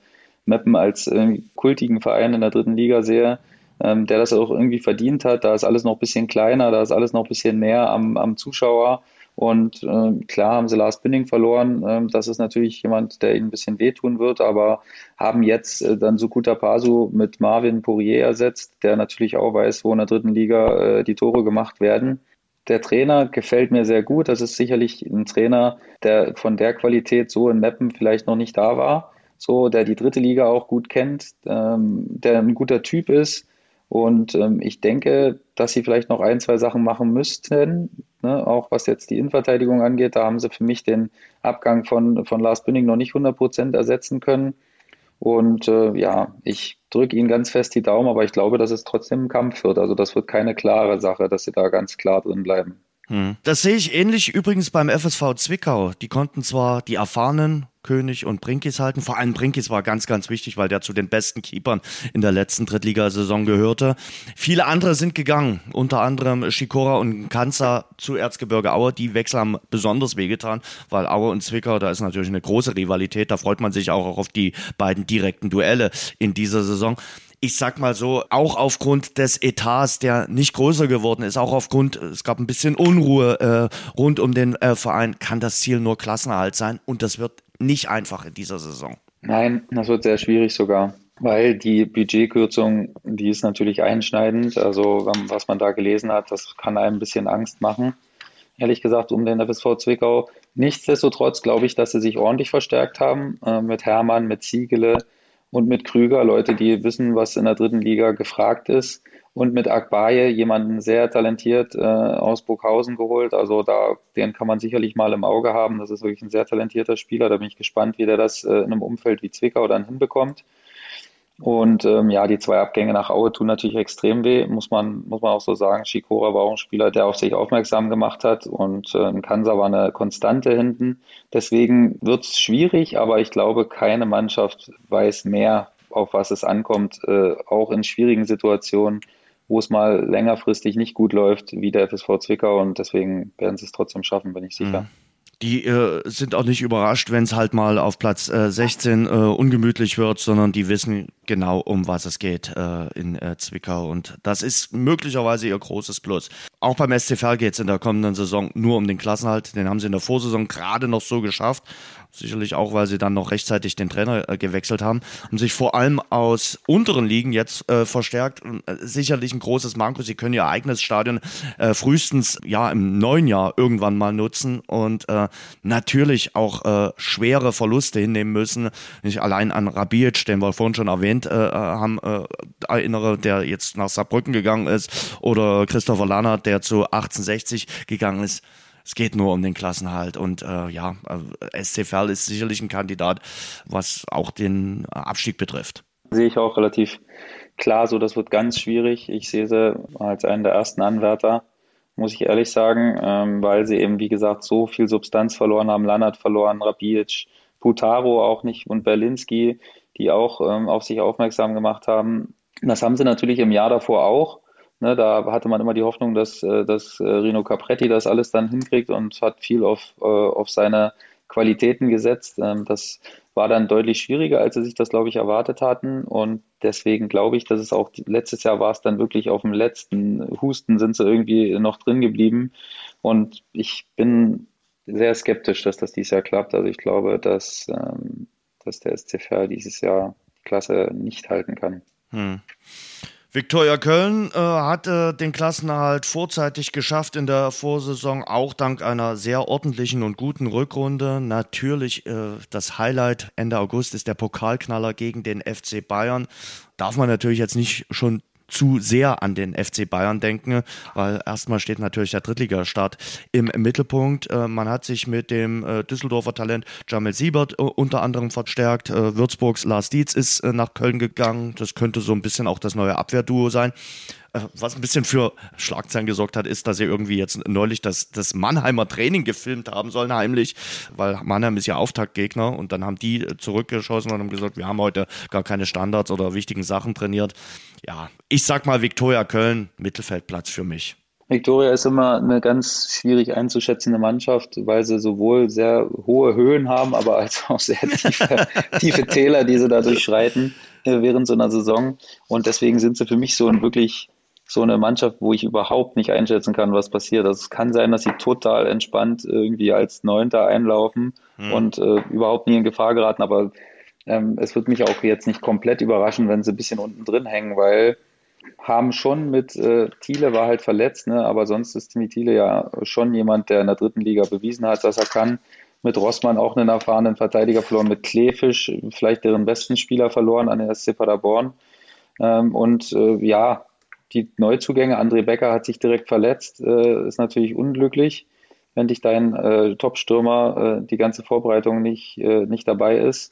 Meppen als äh, kultigen Verein in der dritten Liga sehe, ähm, der das auch irgendwie verdient hat. Da ist alles noch ein bisschen kleiner, da ist alles noch ein bisschen näher am, am Zuschauer. Und äh, klar haben sie Lars Binning verloren. Ähm, das ist natürlich jemand, der ihnen ein bisschen wehtun wird, aber haben jetzt äh, dann Sukuta Pasu mit Marvin Pourier ersetzt, der natürlich auch weiß, wo in der dritten Liga äh, die Tore gemacht werden. Der Trainer gefällt mir sehr gut. Das ist sicherlich ein Trainer, der von der Qualität so in Meppen vielleicht noch nicht da war. So, der die dritte Liga auch gut kennt, ähm, der ein guter Typ ist und ähm, ich denke, dass sie vielleicht noch ein, zwei Sachen machen müssten, ne? auch was jetzt die Innenverteidigung angeht. Da haben sie für mich den Abgang von, von Lars Bünding noch nicht 100 Prozent ersetzen können. Und äh, ja, ich drücke ihnen ganz fest die Daumen, aber ich glaube, dass es trotzdem ein Kampf wird. Also das wird keine klare Sache, dass sie da ganz klar drin bleiben. Hm. Das sehe ich ähnlich übrigens beim FSV Zwickau. Die konnten zwar die erfahrenen König und Brinkis halten. Vor allem Brinkis war ganz, ganz wichtig, weil der zu den besten Keepern in der letzten Drittligasaison gehörte. Viele andere sind gegangen, unter anderem Schikora und Kanza zu Erzgebirge Aue. Die Wechsel haben besonders wehgetan, weil Aue und Zwickau, da ist natürlich eine große Rivalität. Da freut man sich auch auf die beiden direkten Duelle in dieser Saison ich sag mal so, auch aufgrund des Etats, der nicht größer geworden ist, auch aufgrund, es gab ein bisschen Unruhe äh, rund um den äh, Verein, kann das Ziel nur Klassenerhalt sein und das wird nicht einfach in dieser Saison. Nein, das wird sehr schwierig sogar, weil die Budgetkürzung, die ist natürlich einschneidend. Also was man da gelesen hat, das kann einem ein bisschen Angst machen. Ehrlich gesagt, um den FSV Zwickau. Nichtsdestotrotz glaube ich, dass sie sich ordentlich verstärkt haben äh, mit Hermann, mit Ziegele und mit Krüger, Leute, die wissen, was in der dritten Liga gefragt ist und mit Akbaye jemanden sehr talentiert äh, aus Burghausen geholt. Also da, den kann man sicherlich mal im Auge haben. Das ist wirklich ein sehr talentierter Spieler. Da bin ich gespannt, wie der das äh, in einem Umfeld wie Zwickau dann hinbekommt. Und ähm, ja, die zwei Abgänge nach Aue tun natürlich extrem weh, muss man, muss man auch so sagen. Shikora war auch ein Spieler, der auf sich aufmerksam gemacht hat und äh, Kansa war eine Konstante hinten. Deswegen wird es schwierig, aber ich glaube, keine Mannschaft weiß mehr, auf was es ankommt, äh, auch in schwierigen Situationen wo es mal längerfristig nicht gut läuft, wie der FSV Zwickau und deswegen werden sie es trotzdem schaffen, bin ich sicher. Mhm. Die äh, sind auch nicht überrascht, wenn es halt mal auf Platz äh, 16 äh, ungemütlich wird, sondern die wissen genau, um was es geht äh, in äh, Zwickau. Und das ist möglicherweise ihr großes Plus. Auch beim SCV geht es in der kommenden Saison nur um den Klassenhalt. Den haben sie in der Vorsaison gerade noch so geschafft. Sicherlich auch, weil sie dann noch rechtzeitig den Trainer äh, gewechselt haben. Haben sich vor allem aus unteren Ligen jetzt äh, verstärkt. Äh, sicherlich ein großes Manko. Sie können ihr eigenes Stadion äh, frühestens ja im neuen Jahr irgendwann mal nutzen und äh, natürlich auch äh, schwere Verluste hinnehmen müssen. Nicht allein an Rabic, den wir vorhin schon erwähnt haben, erinnere, der jetzt nach Saarbrücken gegangen ist, oder Christopher Lannert, der zu 1860 gegangen ist. Es geht nur um den Klassenhalt und äh, ja, äh, SC Verl ist sicherlich ein Kandidat, was auch den Abstieg betrifft. Sehe ich auch relativ klar so, das wird ganz schwierig. Ich sehe sie als einen der ersten Anwärter, muss ich ehrlich sagen, ähm, weil sie eben, wie gesagt, so viel Substanz verloren haben. Lannert verloren, Rabic, Putaro auch nicht und Berlinski, die auch ähm, auf sich aufmerksam gemacht haben. Das haben sie natürlich im Jahr davor auch. Ne, da hatte man immer die Hoffnung, dass, äh, dass äh, Rino Capretti das alles dann hinkriegt und hat viel auf, äh, auf seine Qualitäten gesetzt. Ähm, das war dann deutlich schwieriger, als sie sich das, glaube ich, erwartet hatten. Und deswegen glaube ich, dass es auch letztes Jahr war es dann wirklich auf dem letzten Husten sind sie irgendwie noch drin geblieben. Und ich bin sehr skeptisch, dass das dieses Jahr klappt. Also ich glaube, dass, ähm, dass der SCFR dieses Jahr die Klasse nicht halten kann. Hm. Viktoria Köln äh, hatte den Klassenerhalt vorzeitig geschafft in der Vorsaison, auch dank einer sehr ordentlichen und guten Rückrunde. Natürlich äh, das Highlight Ende August ist der Pokalknaller gegen den FC Bayern. Darf man natürlich jetzt nicht schon zu sehr an den FC Bayern denken, weil erstmal steht natürlich der Drittligastart im Mittelpunkt. Äh, man hat sich mit dem äh, Düsseldorfer Talent Jamel Siebert äh, unter anderem verstärkt. Würzburgs Lars Dietz ist nach Köln gegangen. Das könnte so ein bisschen auch das neue Abwehrduo sein. Äh, was ein bisschen für Schlagzeilen gesorgt hat, ist, dass sie irgendwie jetzt neulich das, das Mannheimer Training gefilmt haben sollen, heimlich, weil Mannheim ist ja Auftaktgegner und dann haben die zurückgeschossen und haben gesagt, wir haben heute gar keine Standards oder wichtigen Sachen trainiert. Ja, ich sag mal Viktoria Köln, Mittelfeldplatz für mich. Viktoria ist immer eine ganz schwierig einzuschätzende Mannschaft, weil sie sowohl sehr hohe Höhen haben, aber als auch sehr tiefe, tiefe Täler, die sie da durchschreiten äh, während so einer Saison. Und deswegen sind sie für mich so ein wirklich so eine Mannschaft, wo ich überhaupt nicht einschätzen kann, was passiert. Also es kann sein, dass sie total entspannt irgendwie als Neunter einlaufen mhm. und äh, überhaupt nie in Gefahr geraten, aber ähm, es wird mich auch jetzt nicht komplett überraschen, wenn sie ein bisschen unten drin hängen, weil haben schon mit äh, Thiele war halt verletzt, ne? aber sonst ist Timmy Thiele ja schon jemand, der in der dritten Liga bewiesen hat, dass er kann. Mit Rossmann auch einen erfahrenen Verteidiger verloren, mit Klefisch vielleicht deren besten Spieler verloren an der SC Paderborn. Ähm, und äh, ja, die Neuzugänge, André Becker hat sich direkt verletzt, äh, ist natürlich unglücklich, wenn dich dein äh, Top-Stürmer äh, die ganze Vorbereitung nicht, äh, nicht dabei ist.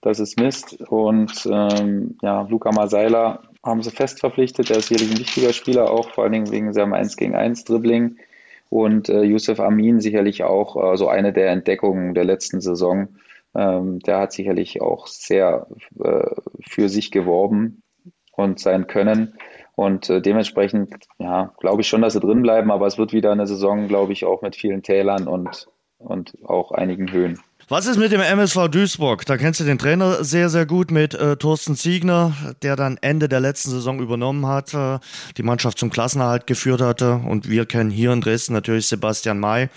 Das ist Mist. Und ähm, ja, Luca Masaila haben sie fest verpflichtet. Der ist sicherlich ein wichtiger Spieler, auch vor allen Dingen wegen seinem 1 gegen 1 Dribbling. Und äh, Yusuf Amin sicherlich auch so eine der Entdeckungen der letzten Saison. Ähm, der hat sicherlich auch sehr äh, für sich geworben und sein Können. Und äh, dementsprechend, ja, glaube ich schon, dass sie drin bleiben, aber es wird wieder eine Saison, glaube ich, auch mit vielen Tälern und, und auch einigen Höhen. Was ist mit dem MSV Duisburg? Da kennst du den Trainer sehr, sehr gut mit äh, Thorsten Ziegner, der dann Ende der letzten Saison übernommen hat, äh, die Mannschaft zum Klassenerhalt geführt hatte. Und wir kennen hier in Dresden natürlich Sebastian May,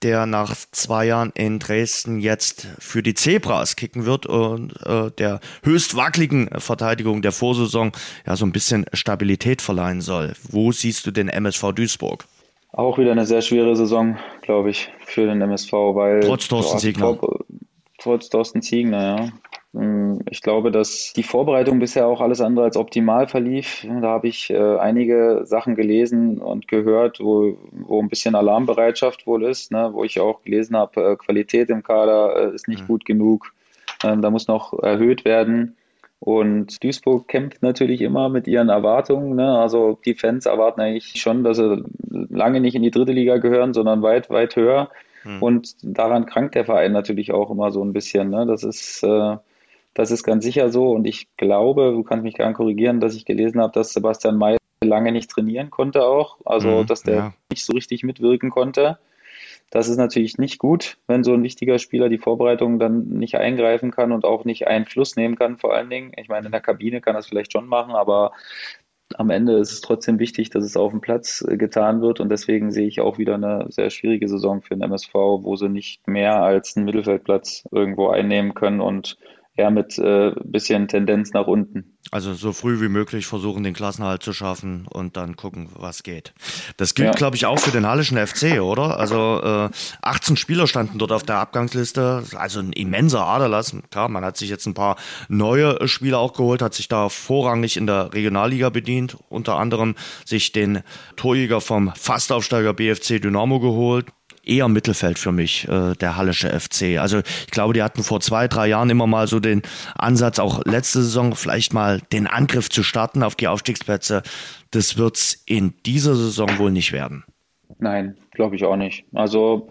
der nach zwei Jahren in Dresden jetzt für die Zebras kicken wird und äh, der höchst wackeligen Verteidigung der Vorsaison ja so ein bisschen Stabilität verleihen soll. Wo siehst du den MSV Duisburg? Auch wieder eine sehr schwere Saison, glaube ich, für den MSV, weil. Trotz Thorsten Ziegner. Trotz Thorsten Ziegner, ja. Hm, ich glaube, dass die Vorbereitung bisher auch alles andere als optimal verlief. Da habe ich äh, einige Sachen gelesen und gehört, wo, wo ein bisschen Alarmbereitschaft wohl ist, ne? wo ich auch gelesen habe, äh, Qualität im Kader äh, ist nicht mhm. gut genug. Ähm, da muss noch erhöht werden. Und Duisburg kämpft natürlich immer mit ihren Erwartungen. Ne? Also die Fans erwarten eigentlich schon, dass sie lange nicht in die dritte Liga gehören, sondern weit, weit höher. Hm. Und daran krankt der Verein natürlich auch immer so ein bisschen. Ne? Das ist, äh, das ist ganz sicher so. Und ich glaube, du kannst mich gerne korrigieren, dass ich gelesen habe, dass Sebastian May lange nicht trainieren konnte auch. Also, hm, dass der ja. nicht so richtig mitwirken konnte. Das ist natürlich nicht gut, wenn so ein wichtiger Spieler die Vorbereitung dann nicht eingreifen kann und auch nicht Einfluss nehmen kann, vor allen Dingen. Ich meine, in der Kabine kann es vielleicht schon machen, aber am Ende ist es trotzdem wichtig, dass es auf dem Platz äh, getan wird und deswegen sehe ich auch wieder eine sehr schwierige Saison für den MSV, wo sie nicht mehr als einen Mittelfeldplatz irgendwo einnehmen können und eher mit äh, bisschen Tendenz nach unten. Also so früh wie möglich versuchen, den Klassenhalt zu schaffen und dann gucken, was geht. Das gilt, ja. glaube ich, auch für den Hallischen FC, oder? Also äh, 18 Spieler standen dort auf der Abgangsliste, also ein immenser Aderlass. Klar, man hat sich jetzt ein paar neue Spieler auch geholt, hat sich da vorrangig in der Regionalliga bedient, unter anderem sich den Torjäger vom Fastaufsteiger BFC Dynamo geholt, eher Mittelfeld für mich, äh, der Hallische FC. Also ich glaube, die hatten vor zwei, drei Jahren immer mal so den Ansatz, auch letzte Saison vielleicht mal den Angriff zu starten auf die Aufstiegsplätze. Das wird's in dieser Saison wohl nicht werden. Nein, glaube ich auch nicht. Also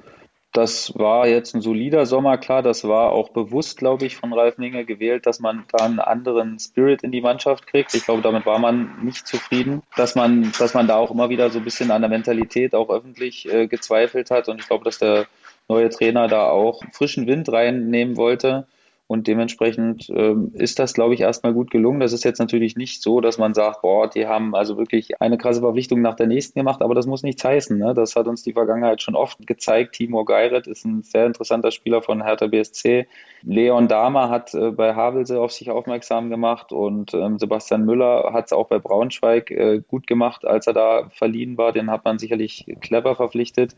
das war jetzt ein solider Sommer, klar. Das war auch bewusst, glaube ich, von Ralf Minge gewählt, dass man da einen anderen Spirit in die Mannschaft kriegt. Ich glaube, damit war man nicht zufrieden, dass man, dass man da auch immer wieder so ein bisschen an der Mentalität auch öffentlich äh, gezweifelt hat. Und ich glaube, dass der neue Trainer da auch frischen Wind reinnehmen wollte. Und dementsprechend ähm, ist das, glaube ich, erstmal gut gelungen. Das ist jetzt natürlich nicht so, dass man sagt, boah, die haben also wirklich eine krasse Verpflichtung nach der nächsten gemacht, aber das muss nichts heißen. Ne? Das hat uns die Vergangenheit schon oft gezeigt. Timur Geiret ist ein sehr interessanter Spieler von Hertha BSC. Leon Dahmer hat äh, bei Havelse auf sich aufmerksam gemacht und ähm, Sebastian Müller hat es auch bei Braunschweig äh, gut gemacht, als er da verliehen war. Den hat man sicherlich clever verpflichtet.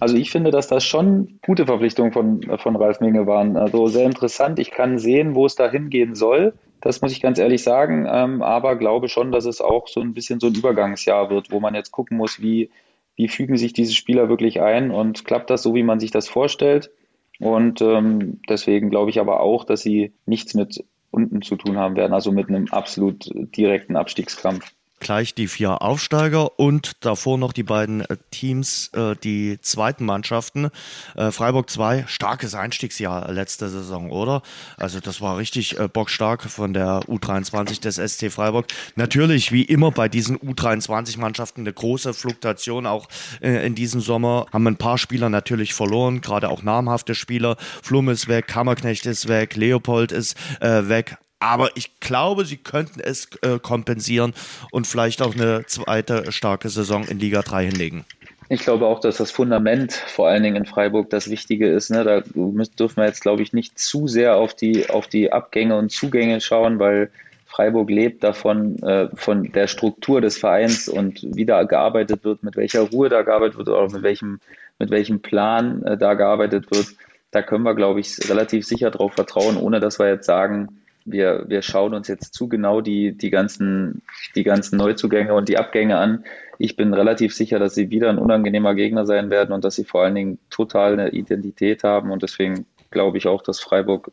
Also ich finde, dass das schon gute Verpflichtungen von, von Ralf Minge waren. Also sehr interessant. Ich kann sehen, wo es da hingehen soll. Das muss ich ganz ehrlich sagen, ähm, aber glaube schon, dass es auch so ein bisschen so ein Übergangsjahr wird, wo man jetzt gucken muss, wie, wie fügen sich diese Spieler wirklich ein und klappt das so, wie man sich das vorstellt. Und ähm, deswegen glaube ich aber auch, dass sie nichts mit unten zu tun haben werden, also mit einem absolut direkten Abstiegskampf gleich die vier Aufsteiger und davor noch die beiden äh, Teams, äh, die zweiten Mannschaften. Äh, Freiburg 2, starkes Einstiegsjahr letzte Saison, oder? Also das war richtig bockstark von der U23 des SC Freiburg. Natürlich, wie immer bei diesen U23-Mannschaften, eine große Fluktuation auch in diesem Sommer. Haben ein paar Spieler natürlich verloren, gerade auch namhafte Spieler. Flum ist weg, Kammerknecht ist weg, Leopold ist weg. Aber ich glaube, sie könnten es äh, kompensieren und vielleicht auch eine zweite starke Saison in Liga 3 hinlegen. Ich glaube auch, dass das Fundament vor allen Dingen in Freiburg das Wichtige ist. Ne? Da dürfen wir jetzt, glaube ich, nicht zu sehr auf die, auf die Abgänge und Zugänge schauen, weil Freiburg lebt davon, äh, von der Struktur des Vereins und wie da gearbeitet wird, mit welcher Ruhe da gearbeitet wird oder mit welchem, mit welchem Plan äh, da gearbeitet wird. Da können wir, glaube ich, relativ sicher darauf vertrauen, ohne dass wir jetzt sagen, wir, wir schauen uns jetzt zu genau die, die, ganzen, die ganzen Neuzugänge und die Abgänge an. Ich bin relativ sicher, dass sie wieder ein unangenehmer Gegner sein werden und dass sie vor allen Dingen total eine Identität haben. Und deswegen glaube ich auch, dass Freiburg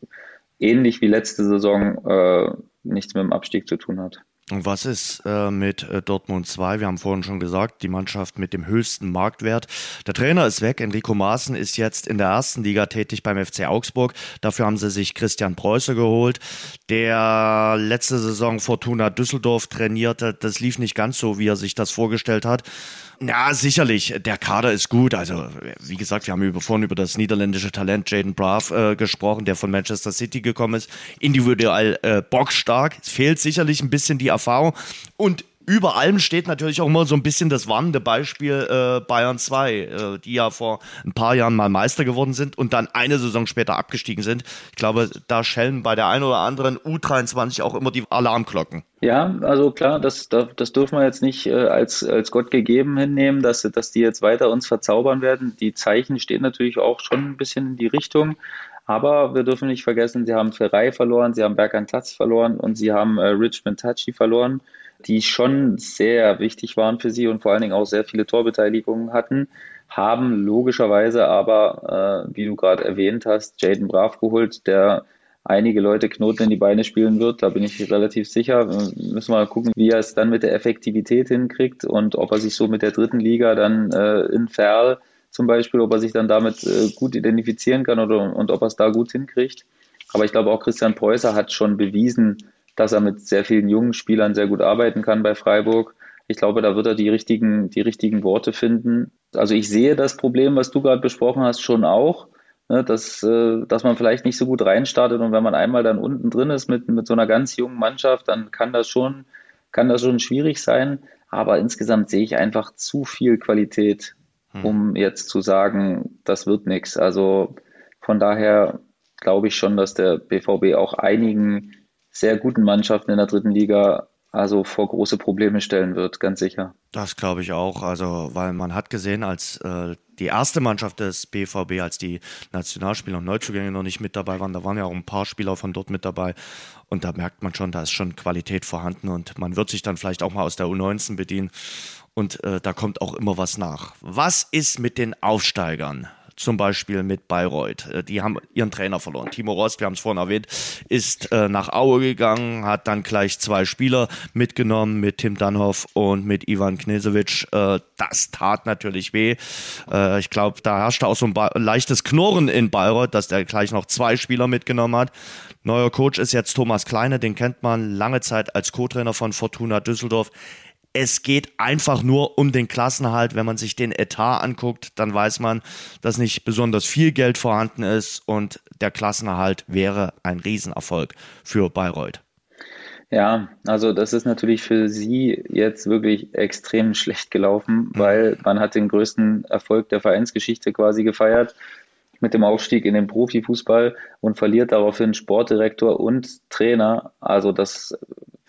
ähnlich wie letzte Saison äh, nichts mit dem Abstieg zu tun hat. Und was ist äh, mit äh, Dortmund 2? Wir haben vorhin schon gesagt, die Mannschaft mit dem höchsten Marktwert. Der Trainer ist weg. Enrico Maaßen ist jetzt in der ersten Liga tätig beim FC Augsburg. Dafür haben sie sich Christian Preuße geholt, der letzte Saison Fortuna Düsseldorf trainierte. Das lief nicht ganz so, wie er sich das vorgestellt hat. Ja, sicherlich. Der Kader ist gut. Also, wie gesagt, wir haben über, vorhin über das niederländische Talent Jaden Braff äh, gesprochen, der von Manchester City gekommen ist. Individuell äh, bockstark. Es fehlt sicherlich ein bisschen die Erfahrung. Und über allem steht natürlich auch immer so ein bisschen das warnende Beispiel äh, Bayern 2, äh, die ja vor ein paar Jahren mal Meister geworden sind und dann eine Saison später abgestiegen sind. Ich glaube, da schellen bei der einen oder anderen U23 auch immer die Alarmglocken. Ja, also klar, das, das dürfen wir jetzt nicht äh, als, als Gott gegeben hinnehmen, dass, dass die jetzt weiter uns verzaubern werden. Die Zeichen stehen natürlich auch schon ein bisschen in die Richtung. Aber wir dürfen nicht vergessen, sie haben Ferrei verloren, sie haben Berkan Tatz verloren und sie haben äh, Richmond Tachi verloren die schon sehr wichtig waren für sie und vor allen Dingen auch sehr viele Torbeteiligungen hatten, haben logischerweise aber, äh, wie du gerade erwähnt hast, Jaden Brav geholt, der einige Leute Knoten in die Beine spielen wird. Da bin ich relativ sicher. Wir müssen mal gucken, wie er es dann mit der Effektivität hinkriegt und ob er sich so mit der dritten Liga dann äh, in Ferl zum Beispiel, ob er sich dann damit äh, gut identifizieren kann oder, und ob er es da gut hinkriegt. Aber ich glaube auch Christian Preußer hat schon bewiesen, dass er mit sehr vielen jungen Spielern sehr gut arbeiten kann bei Freiburg. Ich glaube, da wird er die richtigen, die richtigen Worte finden. Also ich sehe das Problem, was du gerade besprochen hast, schon auch, ne, dass, äh, dass man vielleicht nicht so gut reinstartet und wenn man einmal dann unten drin ist mit, mit so einer ganz jungen Mannschaft, dann kann das schon, kann das schon schwierig sein. Aber insgesamt sehe ich einfach zu viel Qualität, hm. um jetzt zu sagen, das wird nichts. Also von daher glaube ich schon, dass der BVB auch einigen sehr guten Mannschaften in der dritten Liga also vor große Probleme stellen wird, ganz sicher. Das glaube ich auch, also weil man hat gesehen, als äh, die erste Mannschaft des BVB, als die Nationalspieler und Neuzugänge noch nicht mit dabei waren, da waren ja auch ein paar Spieler von dort mit dabei und da merkt man schon, da ist schon Qualität vorhanden und man wird sich dann vielleicht auch mal aus der U19 bedienen und äh, da kommt auch immer was nach. Was ist mit den Aufsteigern? Zum Beispiel mit Bayreuth. Äh, die haben ihren Trainer verloren. Timo Rost, wir haben es vorhin erwähnt, ist äh, nach Aue gegangen, hat dann gleich zwei Spieler mitgenommen mit Tim Danhoff und mit Ivan Knesevic. Äh, das tat natürlich weh. Äh, ich glaube, da herrschte auch so ein leichtes Knurren in Bayreuth, dass der gleich noch zwei Spieler mitgenommen hat. Neuer Coach ist jetzt Thomas Kleine, den kennt man lange Zeit als Co-Trainer von Fortuna Düsseldorf es geht einfach nur um den Klassenhalt. Wenn man sich den Etat anguckt, dann weiß man, dass nicht besonders viel Geld vorhanden ist und der Klassenerhalt wäre ein Riesenerfolg für Bayreuth. Ja, also das ist natürlich für sie jetzt wirklich extrem schlecht gelaufen, mhm. weil man hat den größten Erfolg der Vereinsgeschichte quasi gefeiert mit dem Aufstieg in den Profifußball und verliert daraufhin Sportdirektor und Trainer. Also das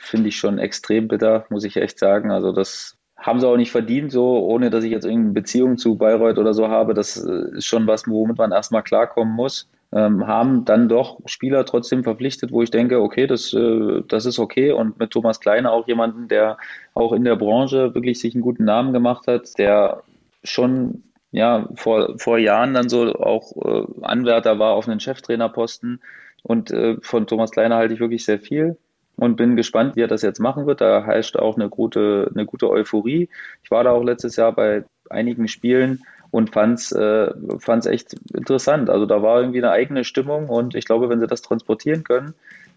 finde ich schon extrem bitter, muss ich echt sagen. Also das haben sie auch nicht verdient, so ohne dass ich jetzt irgendeine Beziehung zu Bayreuth oder so habe. Das äh, ist schon was, womit man erstmal klarkommen muss. ähm, haben dann doch Spieler trotzdem verpflichtet, wo ich denke, okay, das, äh, das ist okay. Und mit Thomas Kleine auch jemanden, der auch in der Branche wirklich sich einen guten Namen gemacht hat, der schon ja vor, vor Jahren dann so auch äh, Anwärter war auf einen Cheftrainerposten. Und äh, von Thomas Kleine halte ich wirklich sehr viel und bin gespannt, wie er das jetzt machen wird. Da heißt auch eine gute, eine gute Euphorie. Ich war da auch letztes Jahr bei einigen Spielen und fand's äh, fand's echt interessant. Also da war irgendwie eine eigene Stimmung und ich glaube, wenn sie das transportieren können,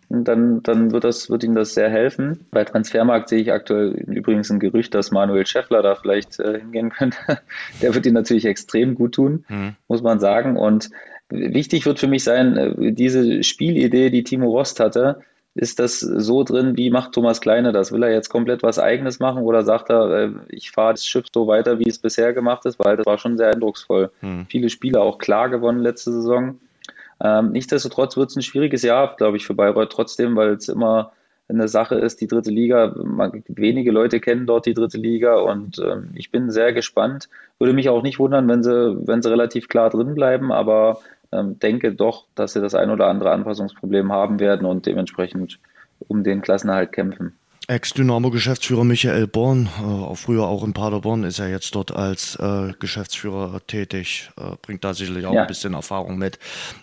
dann, dann wird das, wird ihnen das sehr helfen. Bei Transfermarkt sehe ich aktuell übrigens ein Gerücht, dass Manuel Scheffler da vielleicht äh, hingehen könnte. Der wird ihnen natürlich extrem gut tun, mhm. muss man sagen. Und wichtig wird für mich sein, äh, diese Spielidee, die Timo Rost hatte, ist das so drin, wie macht Thomas Kleine das? Will er jetzt komplett was Eigenes machen oder sagt er, äh, ich fahre das Schiff so weiter, wie es bisher gemacht ist, weil das war schon sehr eindrucksvoll. Hm. Viele Spiele auch klar gewonnen letzte Saison. Ähm, nichtsdestotrotz wird es ein schwieriges Jahr, glaube ich, für Bayreuth trotzdem, weil es immer eine Sache ist, die dritte Liga, man, wenige Leute kennen dort die dritte Liga und ähm, ich bin sehr gespannt. Würde mich auch nicht wundern, wenn sie, wenn sie relativ klar drin bleiben, aber denke doch, dass sie das ein oder andere Anpassungsproblem haben werden und dementsprechend um den Klassenerhalt kämpfen. Ex-Dynamo-Geschäftsführer Michael Born, äh, früher auch in Paderborn, ist er jetzt dort als äh, Geschäftsführer tätig, äh, bringt da sicherlich auch ja. ein bisschen Erfahrung mit.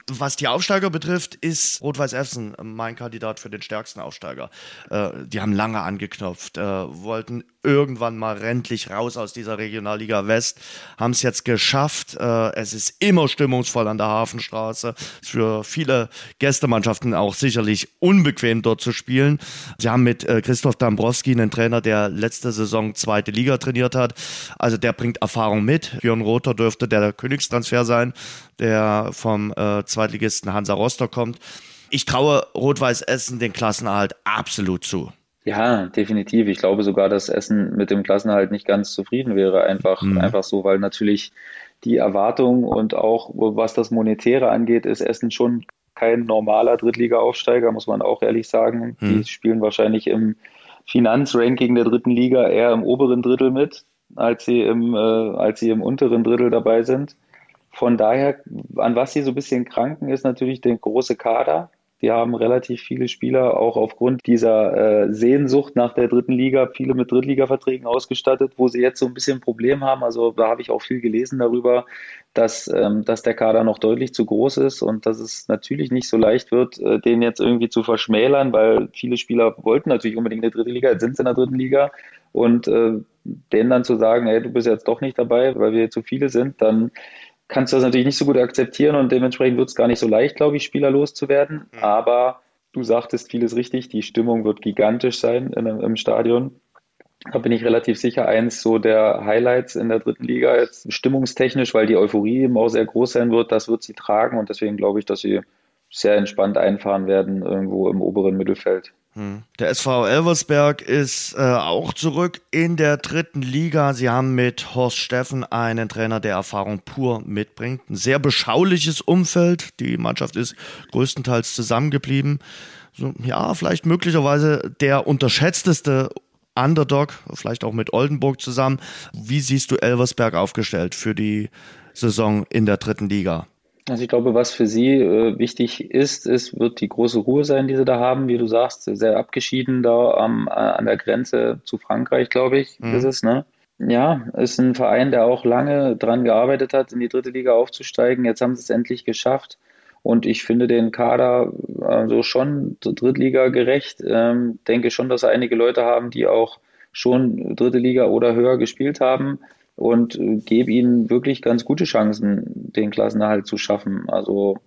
Was die Aufsteiger betrifft, ist Rot-Weiß Essen mein Kandidat für den stärksten Aufsteiger. Äh, die haben lange angeknopft, äh, wollten irgendwann mal rendlich raus aus dieser Regionalliga West, haben es jetzt geschafft. Äh, es ist immer stimmungsvoll an der Hafenstraße. Ist für viele Gästemannschaften auch sicherlich unbequem dort zu spielen. Sie haben mit äh, Christoph Dambrowski einen Trainer, der letzte Saison zweite Liga trainiert hat. Also der bringt Erfahrung mit. Björn Rother dürfte der Königstransfer sein, der vom äh, Zweitligisten Hansa Rostock kommt. Ich traue Rot-Weiß Essen den Klassenerhalt absolut zu. Ja, definitiv. Ich glaube sogar, dass Essen mit dem Klassenhalt nicht ganz zufrieden wäre. Einfach, mhm. einfach so, weil natürlich die Erwartung und auch was das Monetäre angeht, ist Essen schon kein normaler Drittliga-Aufsteiger, muss man auch ehrlich sagen. Mhm. Die spielen wahrscheinlich im Finanzranking der dritten Liga eher im oberen Drittel mit, als sie im, äh, als sie im unteren Drittel dabei sind. Von daher, an was sie so ein bisschen kranken, ist natürlich der große Kader. Die haben relativ viele Spieler auch aufgrund dieser äh, Sehnsucht nach der dritten Liga, viele mit Drittliga-Verträgen ausgestattet, wo sie jetzt so ein bisschen ein Problem haben. Also da habe ich auch viel gelesen darüber, dass, ähm, dass der Kader noch deutlich zu groß ist und dass es natürlich nicht so leicht wird, äh, den jetzt irgendwie zu verschmälern, weil viele Spieler wollten natürlich unbedingt eine dritte Liga, jetzt sind sie in der dritten Liga und äh, denen dann zu sagen, hey, du bist jetzt doch nicht dabei, weil wir zu viele sind, dann kannst du das natürlich nicht so gut akzeptieren und dementsprechend wird es gar nicht so leicht, glaube ich, Spieler loszuwerden. Mhm. Aber du sagtest vieles richtig, die Stimmung wird gigantisch sein in, im Stadion. Da bin ich relativ sicher, eins so der Highlights in der dritten Liga jetzt stimmungstechnisch, weil die Euphorie eben auch sehr groß sein wird, das wird sie tragen und deswegen glaube ich, dass sie sehr entspannt einfahren werden irgendwo im oberen Mittelfeld. Hm. Der SV Elversberg ist äh, auch zurück in der dritten Liga. Sie haben mit Horst Steffen einen Trainer, der Erfahrung pur mitbringt. Ein sehr beschauliches Umfeld. Die Mannschaft ist größtenteils zusammengeblieben. So, ja, vielleicht möglicherweise der unterschätzteste Underdog, vielleicht auch mit Oldenburg zusammen. Wie siehst du Elversberg aufgestellt für die Saison in der dritten Liga? Also ich glaube, was für sie äh, wichtig ist, ist, wird die große Ruhe sein, die sie da haben, wie du sagst, sehr abgeschieden da am, äh, an der Grenze zu Frankreich, glaube ich, mhm. ist es, ne? Ja, ist ein Verein, der auch lange dran gearbeitet hat, in die dritte Liga aufzusteigen. Jetzt haben sie es endlich geschafft. Und ich finde den Kader also schon Drittliga gerecht. Ähm, denke schon, dass einige Leute haben, die auch schon dritte Liga oder höher gespielt haben und äh, gebe ihnen wirklich ganz gute Chancen, den Klassenerhalt zu schaffen. Also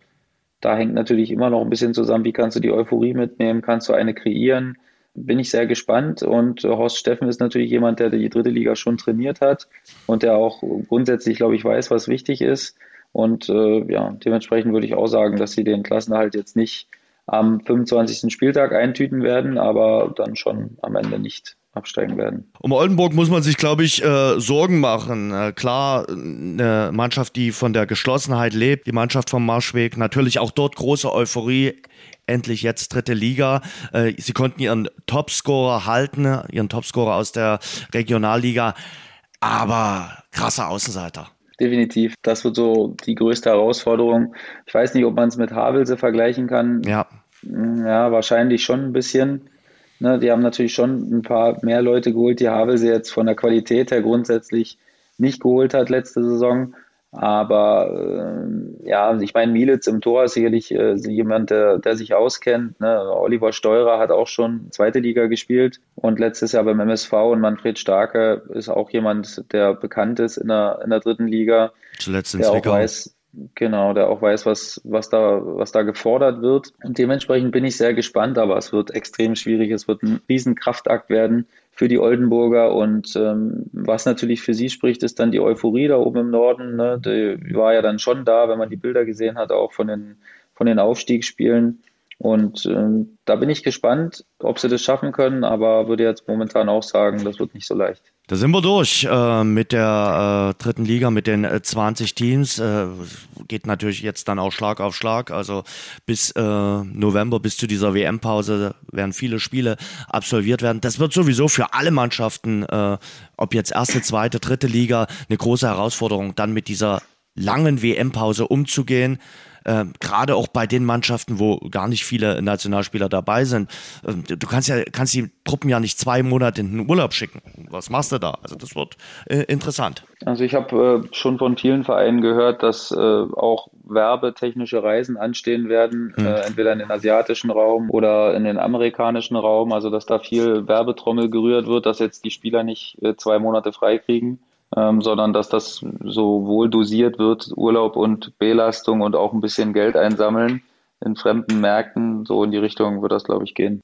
da hängt natürlich immer noch ein bisschen zusammen, wie kannst du die Euphorie mitnehmen, kannst du eine kreieren. Bin ich sehr gespannt und äh, Horst Steffen ist natürlich jemand, der die dritte Liga schon trainiert hat und der auch grundsätzlich, glaube ich, weiß, was wichtig ist. Und äh, ja, dementsprechend würde ich auch sagen, dass sie den Klassenerhalt jetzt nicht am 25. Spieltag eintüten werden, aber dann schon am Ende nicht absteigen werden. Um Oldenburg muss man sich, glaube ich, äh, Sorgen machen. Äh, klar, eine Mannschaft, die von der Geschlossenheit lebt, die Mannschaft vom Marschweg, natürlich auch dort große Euphorie. Endlich jetzt dritte Liga. Äh, sie konnten ihren Topscorer halten, ihren Topscorer aus der Regionalliga, aber krasser Außenseiter. definitiv. Das wird so die größte Herausforderung. Ich weiß nicht, ob man es mit Havelse vergleichen kann. Ja. Ja, wahrscheinlich schon ein bisschen. Ne, die haben natürlich schon ein paar mehr Leute geholt, die Havelse jetzt von der Qualität her grundsätzlich nicht geholt hat letzte Saison. Aber äh, ja, ich meine, Mielitz im Tor ist sicherlich äh, jemand, der, der sich auskennt. Ne? Oliver Steurer hat auch schon zweite Liga gespielt und letztes Jahr beim MSV und Manfred Starke ist auch jemand, der bekannt ist in der, in der dritten Liga. Zuletzt in der Zwickau. auch weiß, Genau, der auch weiß, was, was, da, was da gefordert wird. Und dementsprechend bin ich sehr gespannt, aber es wird extrem schwierig. Es wird ein Riesenkraftakt werden für die Oldenburger. Und ähm, was natürlich für sie spricht, ist dann die Euphorie da oben im Norden. Ne? Die war ja dann schon da, wenn man die Bilder gesehen hat, auch von den, von den Aufstiegsspielen. Und ähm, da bin ich gespannt, ob sie das schaffen können, aber würde jetzt momentan auch sagen, das wird nicht so leicht. Da sind wir durch äh, mit der äh, dritten Liga, mit den äh, 20 Teams. Äh, geht natürlich jetzt dann auch Schlag auf Schlag. Also bis äh, November, bis zu dieser WM-Pause werden viele Spiele absolviert werden. Das wird sowieso für alle Mannschaften, äh, ob jetzt erste, zweite, dritte Liga, eine große Herausforderung, dann mit dieser langen WM-Pause umzugehen äh, gerade auch bei den Mannschaften, wo gar nicht viele Nationalspieler dabei sind. Äh, du kannst ja kannst die Truppen ja nicht zwei Monate in den Urlaub schicken. Was machst du da? Also das wird äh, interessant. Also ich habe äh, schon von vielen Vereinen gehört, dass äh, auch werbetechnische Reisen anstehen werden, hm. Äh, entweder in den asiatischen Raum oder in den amerikanischen Raum. Also dass da viel Werbetrommel gerührt wird, dass jetzt die Spieler nicht zwei Monate frei kriegen ähm, sondern dass das so wohl dosiert wird, Urlaub und Belastung und auch ein bisschen Geld einsammeln in fremden Märkten. So in die Richtung wird das, glaube ich, gehen.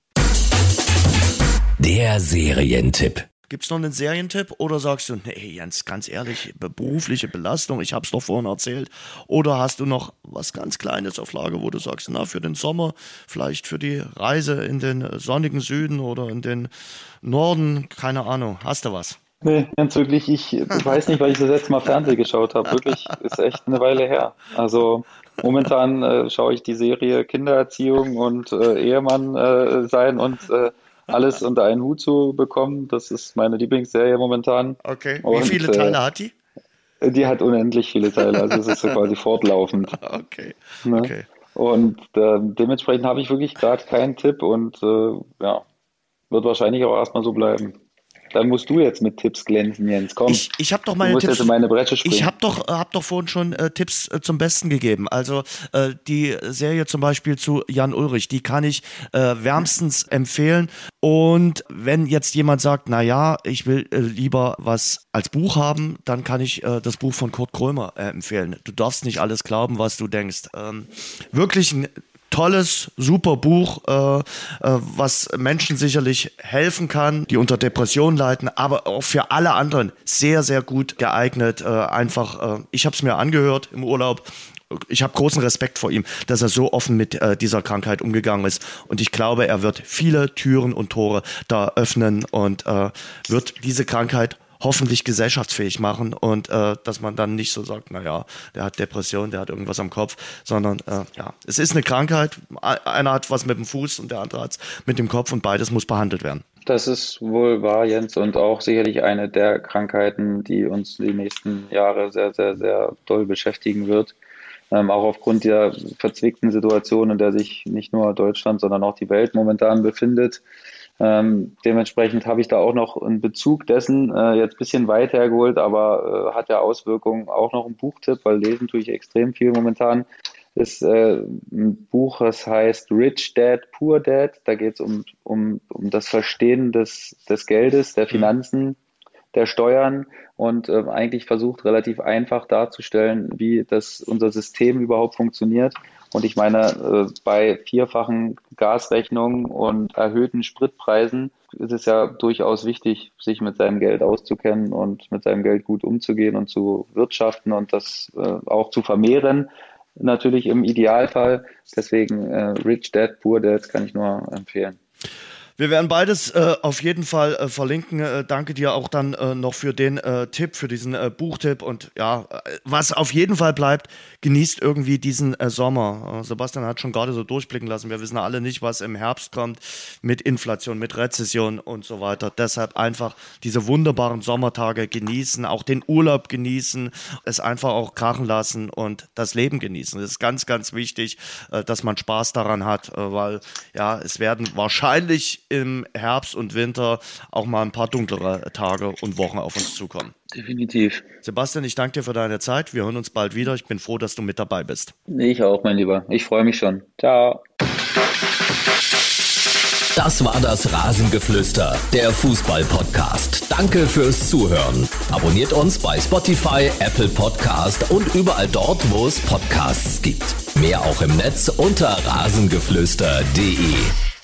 Der Serientipp. Gibt's noch einen Serientipp oder sagst du, nee, Jens, ganz ehrlich, berufliche Belastung, ich hab's doch vorhin erzählt. Oder hast du noch was ganz Kleines auf Lager, wo du sagst, na, für den Sommer, vielleicht für die Reise in den sonnigen Süden oder in den Norden, keine Ahnung, hast du was? Nee, ganz wirklich, ich weiß nicht, weil ich das letzte Mal Fernsehen geschaut habe. Wirklich, ist echt eine Weile her. Also momentan äh, schaue ich die Serie Kindererziehung und äh, Ehemann äh, sein und äh, alles unter einen Hut zu bekommen. Das ist meine Lieblingsserie momentan. Okay. Wie und, viele Teile hat die? Die hat unendlich viele Teile, also es ist so quasi fortlaufend. Okay. Ne? okay. Und äh, dementsprechend habe ich wirklich gerade keinen Tipp und äh, ja, wird wahrscheinlich auch erstmal so bleiben. Dann musst du jetzt mit Tipps glänzen, Jens. Komm. Ich, ich habe doch meine Tipps. Meine. Ich habe doch, hab doch vorhin schon äh, Tipps äh, zum Besten gegeben. Also äh, die Serie zum Beispiel zu Jan Ulrich, die kann ich äh, wärmstens empfehlen. Und wenn jetzt jemand sagt, na ja, ich will äh, lieber was als Buch haben, dann kann ich äh, das Buch von Kurt Krömer empfehlen. Du darfst nicht alles glauben, was du denkst. Ähm, wirklich ein tolles, super Buch, äh, äh, was Menschen sicherlich helfen kann, die unter Depressionen leiden, aber auch für alle anderen sehr, sehr gut geeignet. Äh, einfach, äh, ich habe es mir angehört im Urlaub. Ich habe großen Respekt vor ihm, dass er so offen mit äh, dieser Krankheit umgegangen ist. Und ich glaube, er wird viele Türen und Tore da öffnen und äh, wird diese Krankheit hoffentlich gesellschaftsfähig machen und äh, dass man dann nicht so sagt, naja, der hat Depression, der hat irgendwas am Kopf, sondern äh, ja, es ist eine Krankheit. Einer hat was mit dem Fuß und der andere hat es mit dem Kopf und beides muss behandelt werden. Das ist wohl wahr, Jens, und auch sicherlich eine der Krankheiten, die uns die nächsten Jahre sehr, sehr, sehr doll beschäftigen wird. Ähm, auch aufgrund der verzwickten Situation, in der sich nicht nur Deutschland, sondern auch die Welt momentan befindet. Ähm, dementsprechend habe ich da auch noch einen Bezug dessen äh, jetzt ein bisschen weit hergeholt, aber äh, hat ja Auswirkungen. Auch noch ein Buchtipp, weil lesen tue ich extrem viel momentan. Ist äh, ein Buch, das heißt Rich Dad, Poor Dad. Da geht es um, um, um das Verstehen des, des Geldes, der mhm. Finanzen, der Steuern und äh, eigentlich versucht relativ einfach darzustellen, wie das unser System überhaupt funktioniert und ich meine, äh, bei vierfachen Gasrechnungen und erhöhten Spritpreisen ist es ja durchaus wichtig, sich mit seinem Geld auszukennen und mit seinem Geld gut umzugehen und zu wirtschaften und das äh, auch zu vermehren. Natürlich im Idealfall. Deswegen äh, Rich Dad, Poor Dad kann ich nur empfehlen. Wir werden beides äh, auf jeden Fall äh, verlinken. Äh, danke dir auch dann äh, noch für den äh, Tipp, für diesen äh, Buchtipp. Und ja, was auf jeden Fall bleibt, genießt irgendwie diesen Sommer. Sebastian hat schon gerade so durchblicken lassen. Wir wissen alle nicht, was im Herbst kommt mit Inflation, mit Rezession und so weiter. Deshalb einfach diese wunderbaren Sommertage genießen, auch den Urlaub genießen, es einfach auch krachen lassen und das Leben genießen. Das ist ganz, ganz wichtig, dass man Spaß daran hat, weil ja, es werden wahrscheinlich im Herbst und Winter auch mal ein paar dunklere Tage und Wochen auf uns zukommen. Definitiv. Sebastian, ich danke dir für deine Zeit. Wir hören uns bald wieder. Ich bin froh, dass du mit dabei bist. Ich auch, mein Lieber. Ich freue mich schon. Ciao. Das war das Rasengeflüster, der Fußball-Podcast. Danke fürs Zuhören. Abonniert uns bei Spotify, Apple Podcast und überall dort, wo es Podcasts gibt. Mehr auch im Netz unter rasengeflüster.de.